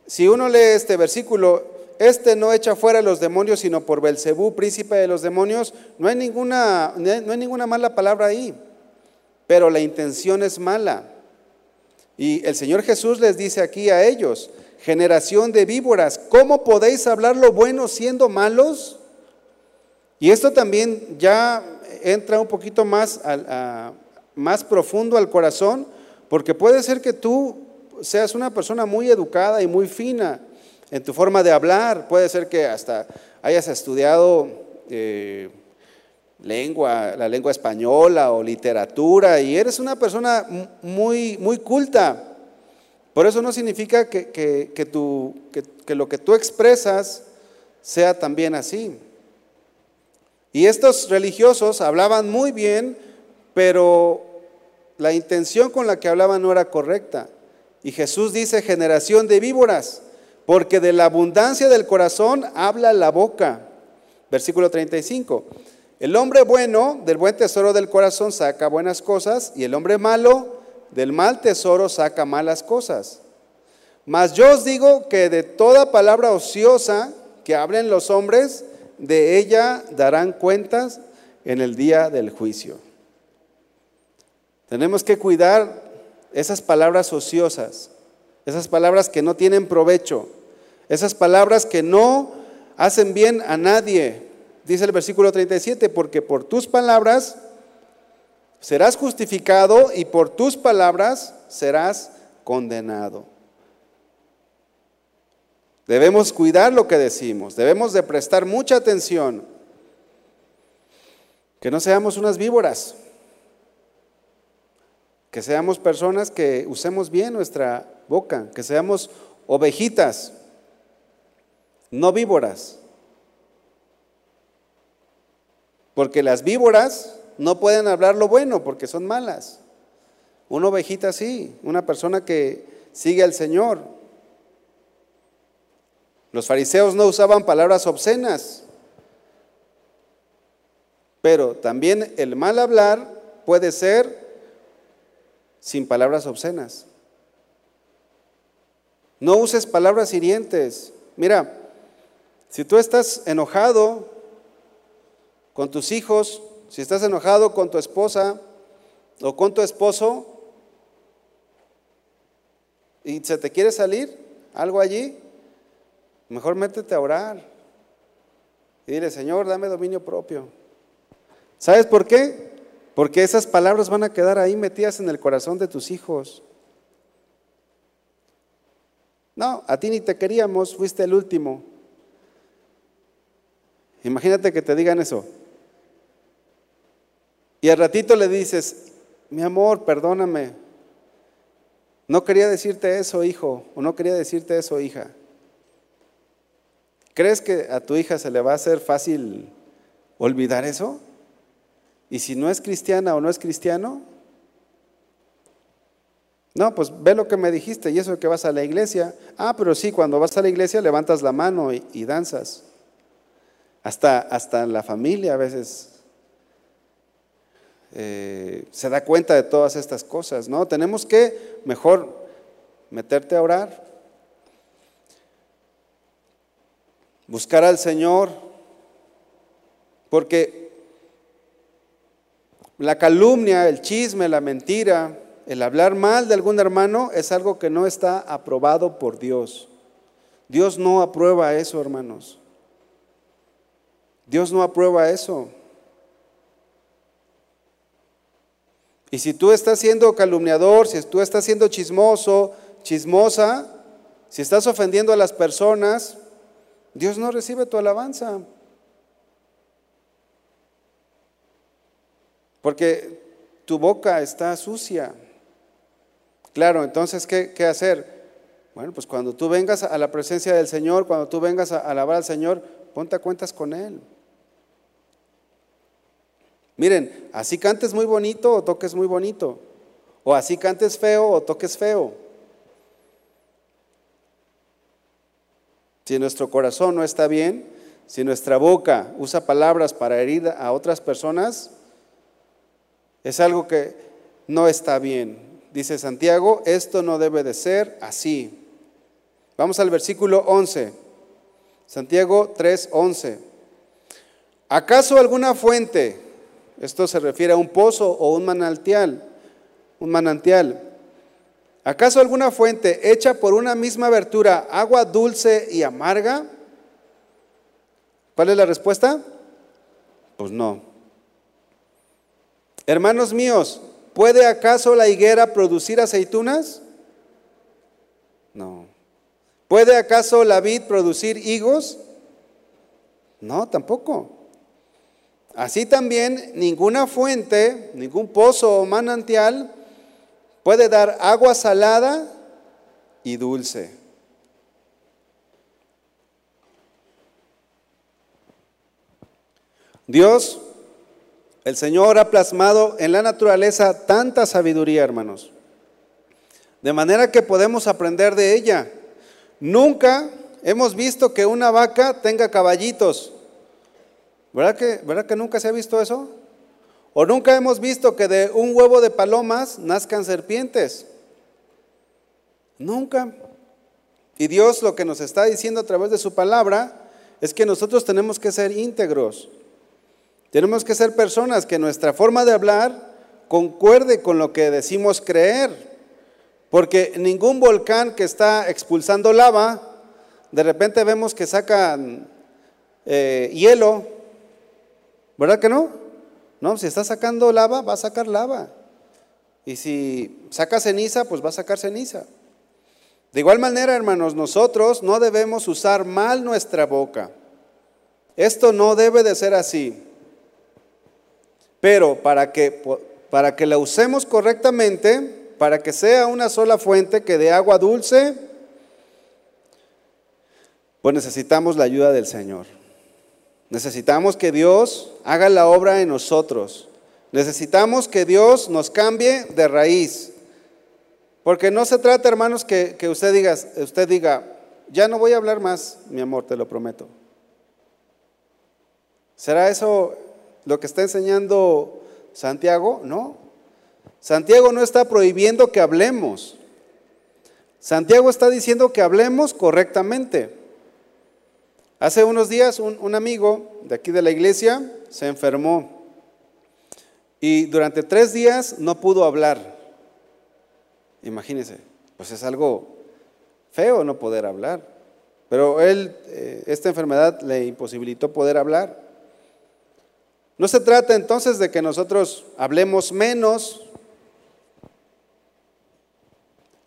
S1: si uno lee este versículo, este no echa fuera los demonios, sino por Belcebú, príncipe de los demonios, no hay ninguna, no hay ninguna mala palabra ahí, pero la intención es mala. Y el Señor Jesús les dice aquí a ellos, generación de víboras, ¿cómo podéis hablar lo bueno siendo malos? Y esto también ya entra un poquito más, más profundo al corazón, porque puede ser que tú seas una persona muy educada y muy fina en tu forma de hablar, puede ser que hasta hayas estudiado eh, lengua, la lengua española o literatura, y eres una persona muy, muy culta. Por eso no significa que, que, que lo que tú expresas sea también así. Y estos religiosos hablaban muy bien, pero la intención con la que hablaban no era correcta. Y Jesús dice, generación de víboras, porque de la abundancia del corazón habla la boca. Versículo 35. El hombre bueno del buen tesoro del corazón saca buenas cosas y el hombre malo del mal tesoro saca malas cosas. Mas yo os digo que de toda palabra ociosa que hablen los hombres, de ella darán cuentas en el día del juicio. Tenemos que cuidar esas palabras ociosas, esas palabras que no tienen provecho, esas palabras que no hacen bien a nadie. Dice el versículo 37, porque por tus palabras serás justificado y por tus palabras serás condenado. Debemos cuidar lo que decimos, debemos de prestar mucha atención, que no seamos unas víboras, que seamos personas que usemos bien nuestra boca, que seamos ovejitas, no víboras. Porque las víboras no pueden hablar lo bueno porque son malas. Una ovejita sí, una persona que sigue al Señor, los fariseos no usaban palabras obscenas, pero también el mal hablar puede ser sin palabras obscenas. No uses palabras hirientes. Mira, si tú estás enojado con tus hijos, si estás enojado con tu esposa o con tu esposo y se te quiere salir algo allí, Mejor métete a orar. Y dile, Señor, dame dominio propio. ¿Sabes por qué? Porque esas palabras van a quedar ahí metidas en el corazón de tus hijos. No, a ti ni te queríamos, fuiste el último. Imagínate que te digan eso. Y al ratito le dices, mi amor, perdóname. No quería decirte eso, hijo, o no quería decirte eso, hija. ¿Crees que a tu hija se le va a hacer fácil olvidar eso? ¿Y si no es cristiana o no es cristiano? No, pues ve lo que me dijiste y eso que vas a la iglesia. Ah, pero sí, cuando vas a la iglesia levantas la mano y, danzas. Hasta, hasta la familia a veces eh, se da cuenta de todas estas cosas, ¿no? Tenemos que mejor meterte a orar, buscar al Señor, porque la calumnia, el chisme, la mentira, el hablar mal de algún hermano es algo que no está aprobado por Dios. Dios no aprueba eso, hermanos. Dios no aprueba eso. Y si tú estás siendo calumniador, si tú estás siendo chismoso, chismosa, si estás ofendiendo a las personas, Dios no recibe tu alabanza. Porque tu boca está sucia. Claro, entonces, ¿qué, hacer? Bueno, pues cuando tú vengas a la presencia del Señor, cuando tú vengas a alabar al Señor, ponte a cuentas con Él. Miren, así cantes muy bonito o toques muy bonito. O así cantes feo o toques feo. Si nuestro corazón no está bien, si nuestra boca usa palabras para herir a otras personas, es algo que no está bien. Dice Santiago, esto no debe de ser así. Vamos al versículo 11. Santiago 3, 11. ¿Acaso alguna fuente, esto se refiere a un pozo o un manantial, un manantial, ¿acaso alguna fuente hecha por una misma abertura, agua dulce y amarga? ¿Cuál es la respuesta? Pues no. Hermanos míos, ¿puede acaso la higuera producir aceitunas? No. ¿Puede acaso la vid producir higos? No, tampoco. Así también ninguna fuente, ningún pozo o manantial puede dar agua salada y dulce. Dios, el Señor ha plasmado en la naturaleza tanta sabiduría, hermanos, de manera que podemos aprender de ella. Nunca hemos visto que una vaca tenga caballitos. ¿Verdad que, ¿Verdad que nunca se ha visto eso? O nunca hemos visto que de un huevo de palomas nazcan serpientes. Nunca. Y Dios lo que nos está diciendo a través de su palabra es que nosotros tenemos que ser íntegros. Tenemos que ser personas que nuestra forma de hablar concuerde con lo que decimos creer. Porque ningún volcán que está expulsando lava, de repente vemos que sacan eh, hielo. ¿Verdad que no? No, si está sacando lava, va a sacar lava. Y si saca ceniza, pues va a sacar ceniza. De igual manera, hermanos, nosotros no debemos usar mal nuestra boca. Esto no debe de ser así. Pero para que, para que la usemos correctamente, para que sea una sola fuente que dé agua dulce, pues necesitamos la ayuda del Señor. Necesitamos que Dios haga la obra en nosotros. Necesitamos que Dios nos cambie de raíz. Porque no se trata, hermanos, que, que usted, diga, usted diga, ya no voy a hablar más, mi amor, te lo prometo. ¿Será eso lo que está enseñando Santiago? No. Santiago no está prohibiendo que hablemos. Santiago está diciendo que hablemos correctamente. Hace unos días un, amigo de aquí de la iglesia se enfermó y durante tres días no pudo hablar. Imagínense, pues es algo feo no poder hablar. Pero él, eh, esta enfermedad le imposibilitó poder hablar. No se trata entonces de que nosotros hablemos menos,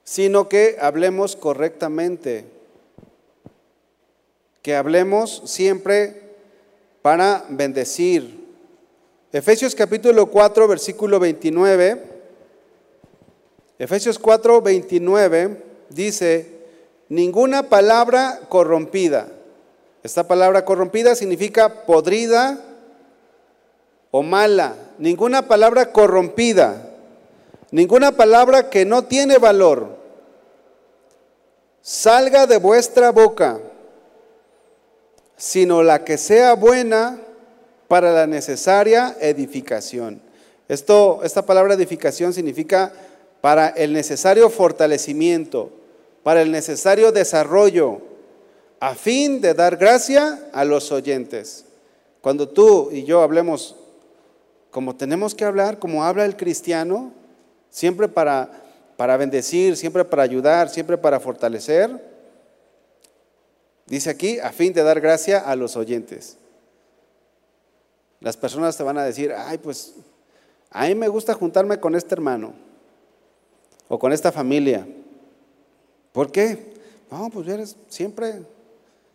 S1: sino que hablemos correctamente, que hablemos siempre para bendecir. Efesios capítulo 4, versículo 29. Efesios 4, 29 dice, ninguna palabra corrompida. Esta palabra corrompida significa podrida o mala. Ninguna palabra corrompida. Ninguna palabra que no tiene valor salga de vuestra boca, sino la que sea buena para la necesaria edificación. Esto, esta palabra edificación significa para el necesario fortalecimiento, para el necesario desarrollo, a fin de dar gracia a los oyentes. Cuando tú y yo hablemos como tenemos que hablar, como habla el cristiano, siempre para para bendecir, siempre para ayudar, siempre para fortalecer. Dice aquí, a fin de dar gracia a los oyentes. Las personas te van a decir, ay, pues a mí me gusta juntarme con este hermano o con esta familia. ¿Por qué? No, pues siempre,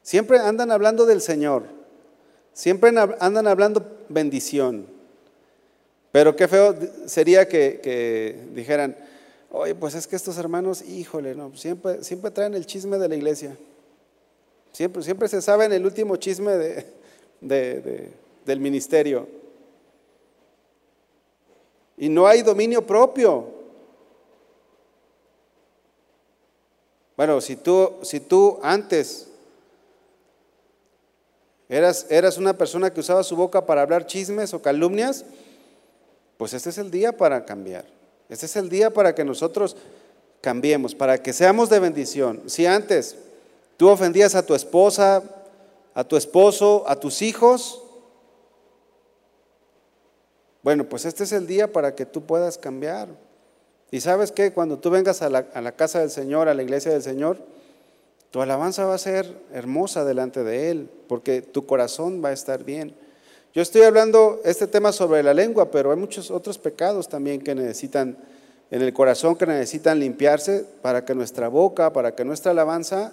S1: siempre andan hablando del Señor, siempre andan hablando bendición. Pero qué feo sería que, que dijeran, Oye, pues es que estos hermanos, híjole, no, siempre, siempre traen el chisme de la iglesia. Siempre, siempre se sabe en el último chisme de, del ministerio. Y no hay dominio propio. Bueno, si tú, si tú antes ¿Eras, ¿Eras una persona que usaba su boca para hablar chismes o calumnias? Pues este es el día para cambiar. Este es el día para que nosotros cambiemos, para que seamos de bendición. Si antes tú ofendías a tu esposa, a tu esposo, a tus hijos, bueno, pues este es el día para que tú puedas cambiar. Y sabes que cuando tú vengas a la, a la, casa del Señor, a la iglesia del Señor, tu alabanza va a ser hermosa delante de Él, porque tu corazón va a estar bien. Yo estoy hablando este tema sobre la lengua, pero hay muchos otros pecados también que necesitan en el corazón, que necesitan limpiarse para que nuestra boca, para que nuestra alabanza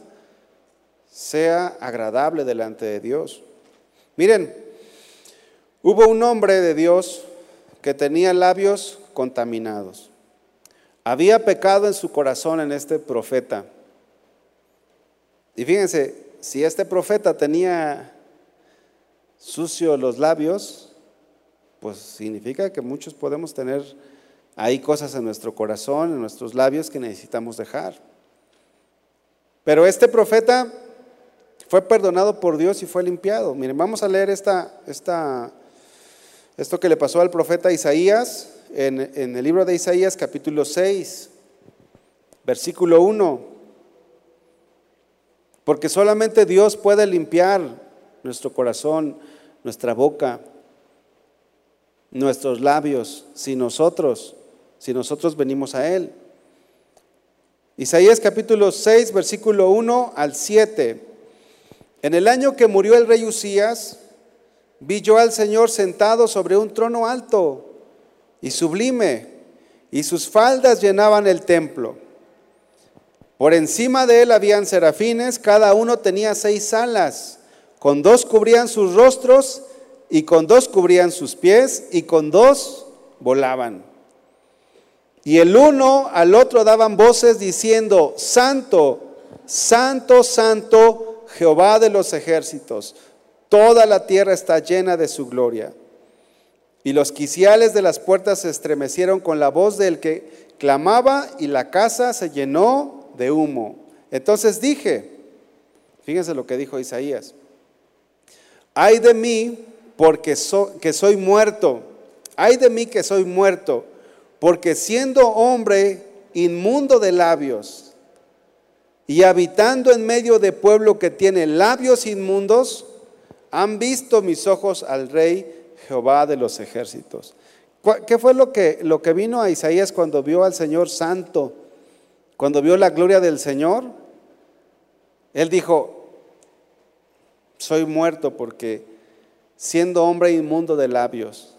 S1: sea agradable delante de Dios. Miren, hubo un hombre de Dios que tenía labios contaminados. Había pecado en su corazón en este profeta. Y fíjense, si este profeta tenía sucio los labios, pues significa que muchos podemos tener ahí cosas en nuestro corazón, en nuestros labios que necesitamos dejar. Pero este profeta fue perdonado por Dios y fue limpiado. Miren, vamos a leer esta, esta, esto que le pasó al profeta Isaías en, en el libro de Isaías capítulo 6, versículo 1. Porque solamente Dios puede limpiar nuestro corazón, nuestra boca, nuestros labios, si nosotros, si nosotros venimos a Él. Isaías capítulo 6, versículo 1 al 7. En el año que murió el rey Usías, vi yo al Señor sentado sobre un trono alto y sublime, y sus faldas llenaban el templo. Por encima de él habían serafines, cada uno tenía seis alas, con dos cubrían sus rostros y con dos cubrían sus pies y con dos volaban. Y el uno al otro daban voces diciendo, Santo, Santo, Santo, Jehová de los ejércitos, toda la tierra está llena de su gloria. Y los quiciales de las puertas se estremecieron con la voz del que clamaba y la casa se llenó de humo. Entonces dije, fíjense lo que dijo Isaías, ay de mí porque que soy muerto, ay de mí que soy muerto, porque siendo hombre inmundo de labios y habitando en medio de pueblo que tiene labios inmundos, han visto mis ojos al rey Jehová de los ejércitos. ¿Qué fue lo que, lo que vino a Isaías cuando vio al Señor santo? Cuando vio la gloria del Señor, él dijo, soy muerto porque siendo hombre inmundo de labios.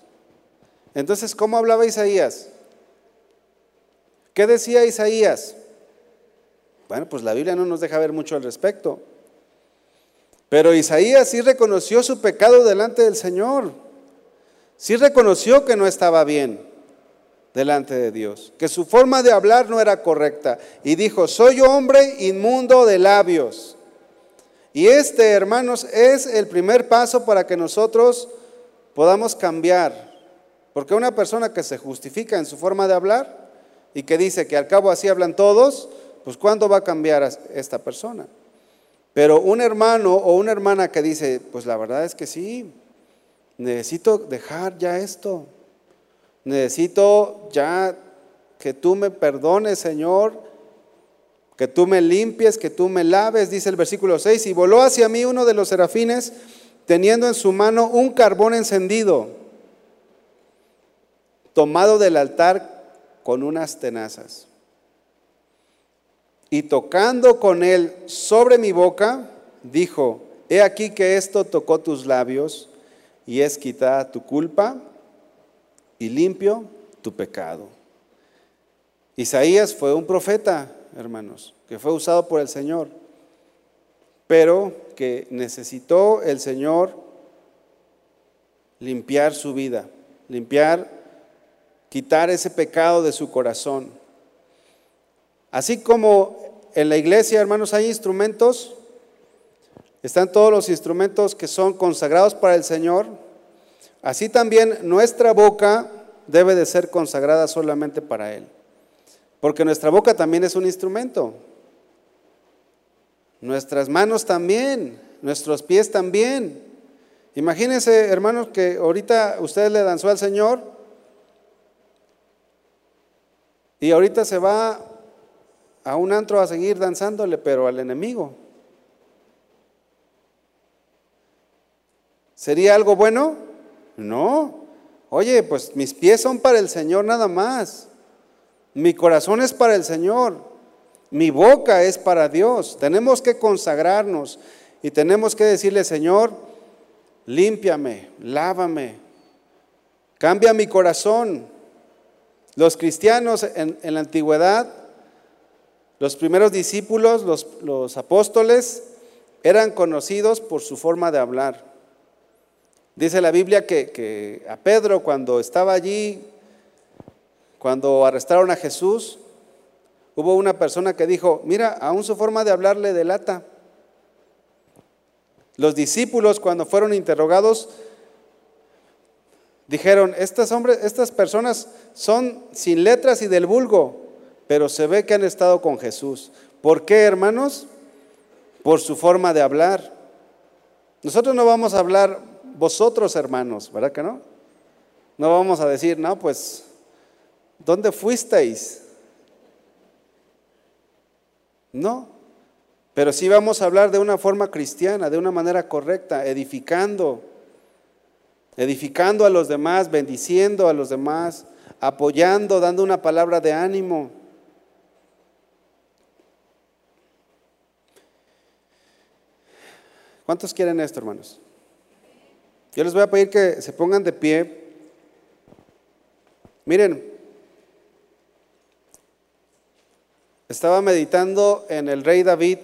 S1: Entonces, ¿cómo hablaba Isaías? ¿Qué decía Isaías? Bueno, pues la Biblia no nos deja ver mucho al respecto. Pero Isaías sí reconoció su pecado delante del Señor. Sí reconoció que no estaba bien delante de Dios, que su forma de hablar no era correcta. Y dijo, soy hombre inmundo de labios. Y este, hermanos, es el primer paso para que nosotros podamos cambiar. Porque una persona que se justifica en su forma de hablar y que dice que al cabo así hablan todos, pues ¿cuándo va a cambiar esta persona? Pero un hermano o una hermana que dice, pues la verdad es que sí, necesito dejar ya esto. Necesito ya que tú me perdones, Señor, que tú me limpies, que tú me laves, dice el versículo 6. Y voló hacia mí uno de los serafines, teniendo en su mano un carbón encendido, tomado del altar con unas tenazas. Y tocando con él sobre mi boca, dijo, he aquí que esto tocó tus labios y es quitada tu culpa y limpio tu pecado. Isaías fue un profeta, hermanos, que fue usado por el Señor, pero que necesitó el Señor limpiar su vida, limpiar, quitar ese pecado de su corazón. Así como en la iglesia, hermanos, hay instrumentos, están todos los instrumentos que son consagrados para el Señor, Así también nuestra boca debe de ser consagrada solamente para Él. Porque nuestra boca también es un instrumento. Nuestras manos también, nuestros pies también. Imagínense, hermanos, que ahorita usted le danzó al Señor y ahorita se va a un antro a seguir danzándole, pero al enemigo. ¿Sería algo bueno? No. Oye, pues mis pies son para el Señor nada más. Mi corazón es para el Señor. Mi boca es para Dios. Tenemos que consagrarnos y tenemos que decirle, Señor, límpiame, lávame, cambia mi corazón. Los cristianos en, la antigüedad, los primeros discípulos, los, apóstoles, eran conocidos por su forma de hablar. Dice la Biblia que, a Pedro cuando estaba allí, cuando arrestaron a Jesús, hubo una persona que dijo, mira, aún su forma de hablar le delata. Los discípulos cuando fueron interrogados dijeron, estas, hombres, estas personas son sin letras y del vulgo, pero se ve que han estado con Jesús. ¿Por qué, hermanos? Por su forma de hablar. Nosotros no vamos a hablar vosotros, hermanos, ¿verdad que no? No vamos a decir, no, pues, ¿dónde fuisteis? No, pero sí vamos a hablar de una forma cristiana, de una manera correcta, edificando, edificando a los demás, bendiciendo a los demás, apoyando, dando una palabra de ánimo. ¿Cuántos quieren esto, hermanos? Yo les voy a pedir que se pongan de pie. Miren, estaba meditando en el rey David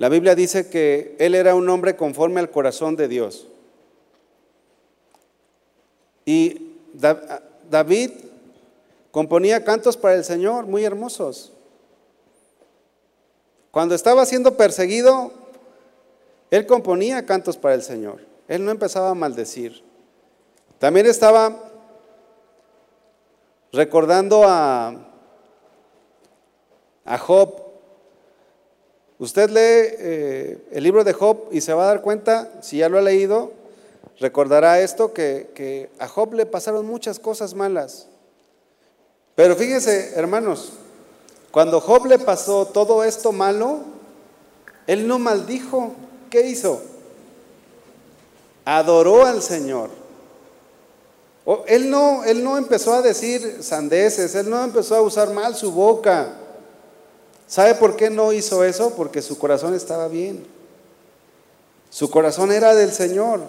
S1: la Biblia dice que él era un hombre conforme al corazón de Dios. Y David componía cantos para el Señor muy hermosos. Cuando estaba siendo perseguido, él componía cantos para el Señor. Él no empezaba a maldecir. También estaba recordando a, a Job Usted lee eh, el libro de Job y se va a dar cuenta, si ya lo ha leído, recordará esto, que, a Job le pasaron muchas cosas malas. Pero fíjese, hermanos, cuando Job le pasó todo esto malo, él no maldijo. ¿Qué hizo? Adoró al Señor. Él no, él no empezó a decir sandeces, él no empezó a usar mal su boca. ¿Sabe por qué no hizo eso? Porque su corazón estaba bien. Su corazón era del Señor.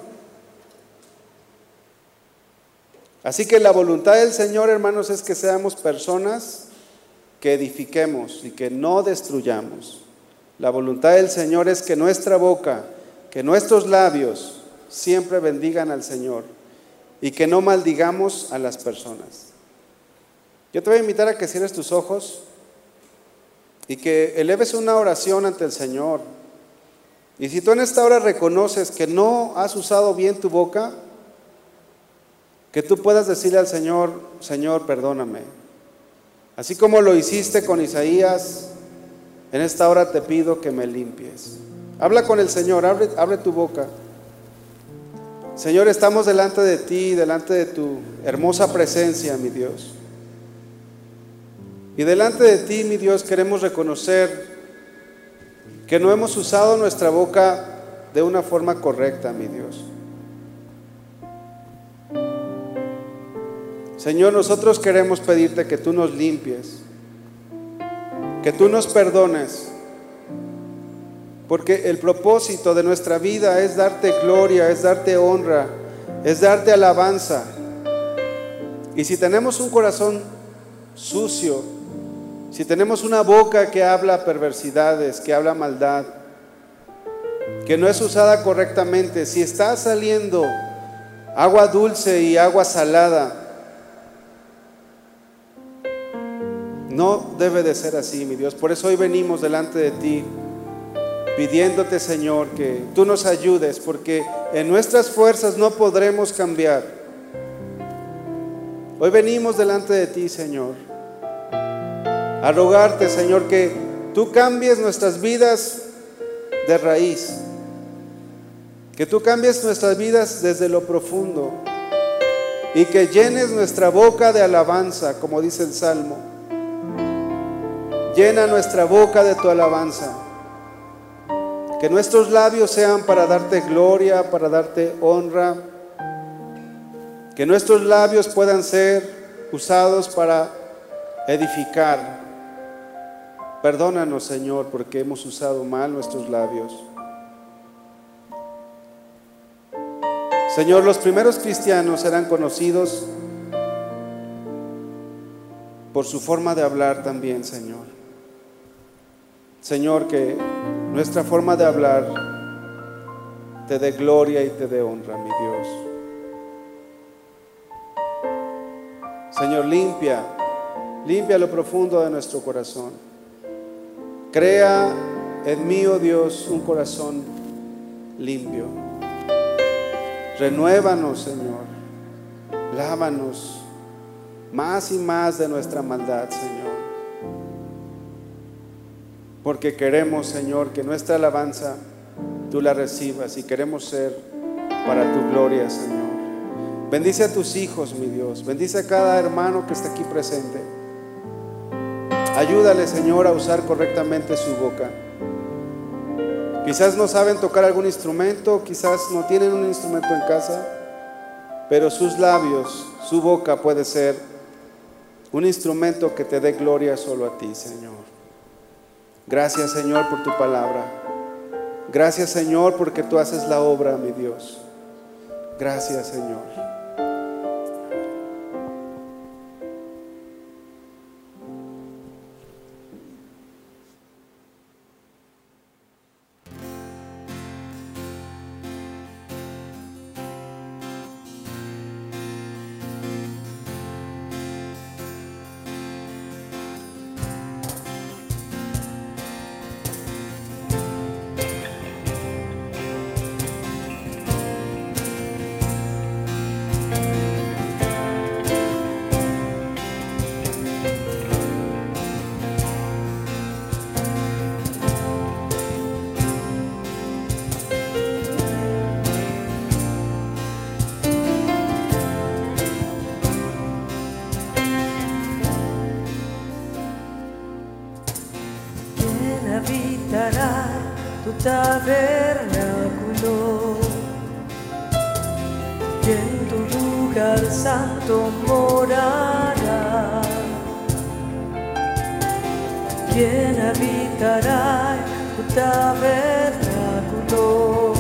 S1: Así que la voluntad del Señor, hermanos, es que seamos personas que edifiquemos y que no destruyamos. La voluntad del Señor es que nuestra boca, que nuestros labios siempre bendigan al Señor y que no maldigamos a las personas. Yo te voy a invitar a que cierres tus ojos y que eleves una oración ante el Señor. Y si tú en esta hora reconoces que no has usado bien tu boca, que tú puedas decirle al Señor, Señor, perdóname. Así como lo hiciste con Isaías, en esta hora te pido que me limpies. Habla con el Señor, abre, tu boca. Señor, estamos delante de ti, delante de tu hermosa presencia, mi Dios. Y delante de ti, mi Dios, queremos reconocer que no hemos usado nuestra boca de una forma correcta, mi Dios. Señor, nosotros queremos pedirte que tú nos limpies, que tú nos perdones, porque el propósito de nuestra vida es darte gloria, es darte honra, es darte alabanza. Y si tenemos un corazón sucio, si tenemos una boca que habla perversidades, que habla maldad, que no es usada correctamente, si está saliendo agua dulce y agua salada, no debe de ser así, mi Dios. Por eso hoy venimos delante de ti pidiéndote, Señor, que tú nos ayudes, porque en nuestras fuerzas no podremos cambiar. Hoy venimos delante de ti, Señor a rogarte, Señor, que tú cambies nuestras vidas de raíz. Que tú cambies nuestras vidas desde lo profundo y que llenes nuestra boca de alabanza, como dice el Salmo. Llena nuestra boca de tu alabanza. Que nuestros labios sean para darte gloria, para darte honra. Que nuestros labios puedan ser usados para edificar. Perdónanos, Señor, porque hemos usado mal nuestros labios. Señor, los primeros cristianos eran conocidos por su forma de hablar también, Señor. Señor, que nuestra forma de hablar te dé gloria y te dé honra, mi Dios. Señor, limpia, limpia lo profundo de nuestro corazón. Crea en mí, oh Dios, un corazón limpio. Renuévanos, Señor. Lávanos más y más de nuestra maldad, Señor. Porque queremos, Señor, que nuestra alabanza tú la recibas y queremos ser para tu gloria, Señor. Bendice a tus hijos, mi Dios. Bendice a cada hermano que está aquí presente. Ayúdale, Señor, a usar correctamente su boca. Quizás no saben tocar algún instrumento, quizás no tienen un instrumento en casa, pero sus labios, su boca puede ser un instrumento que te dé gloria solo a ti, Señor. Gracias Señor por tu palabra. Gracias Señor porque tú haces la obra, mi Dios. Gracias Señor.
S2: Y en tu lugar santo morará. ¿Quién habitará tu tabernáculo?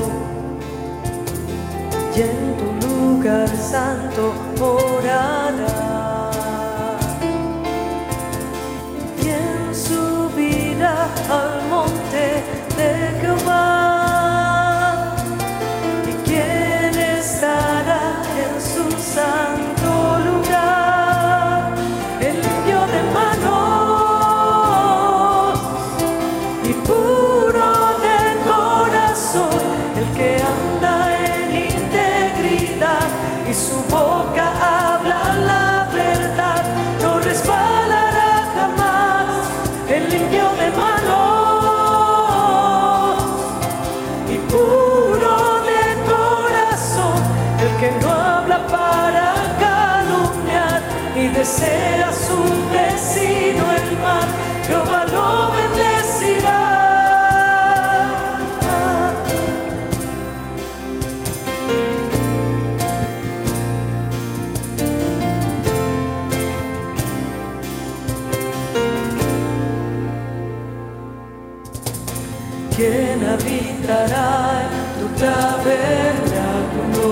S2: Y en tu lugar santo morará. ¿Quién subirá al monte de Jehová? Tabernáculo?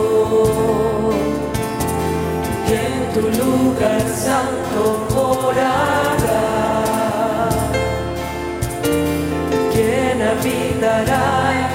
S2: Y en tu lugar santo morará. ¿Quién habitará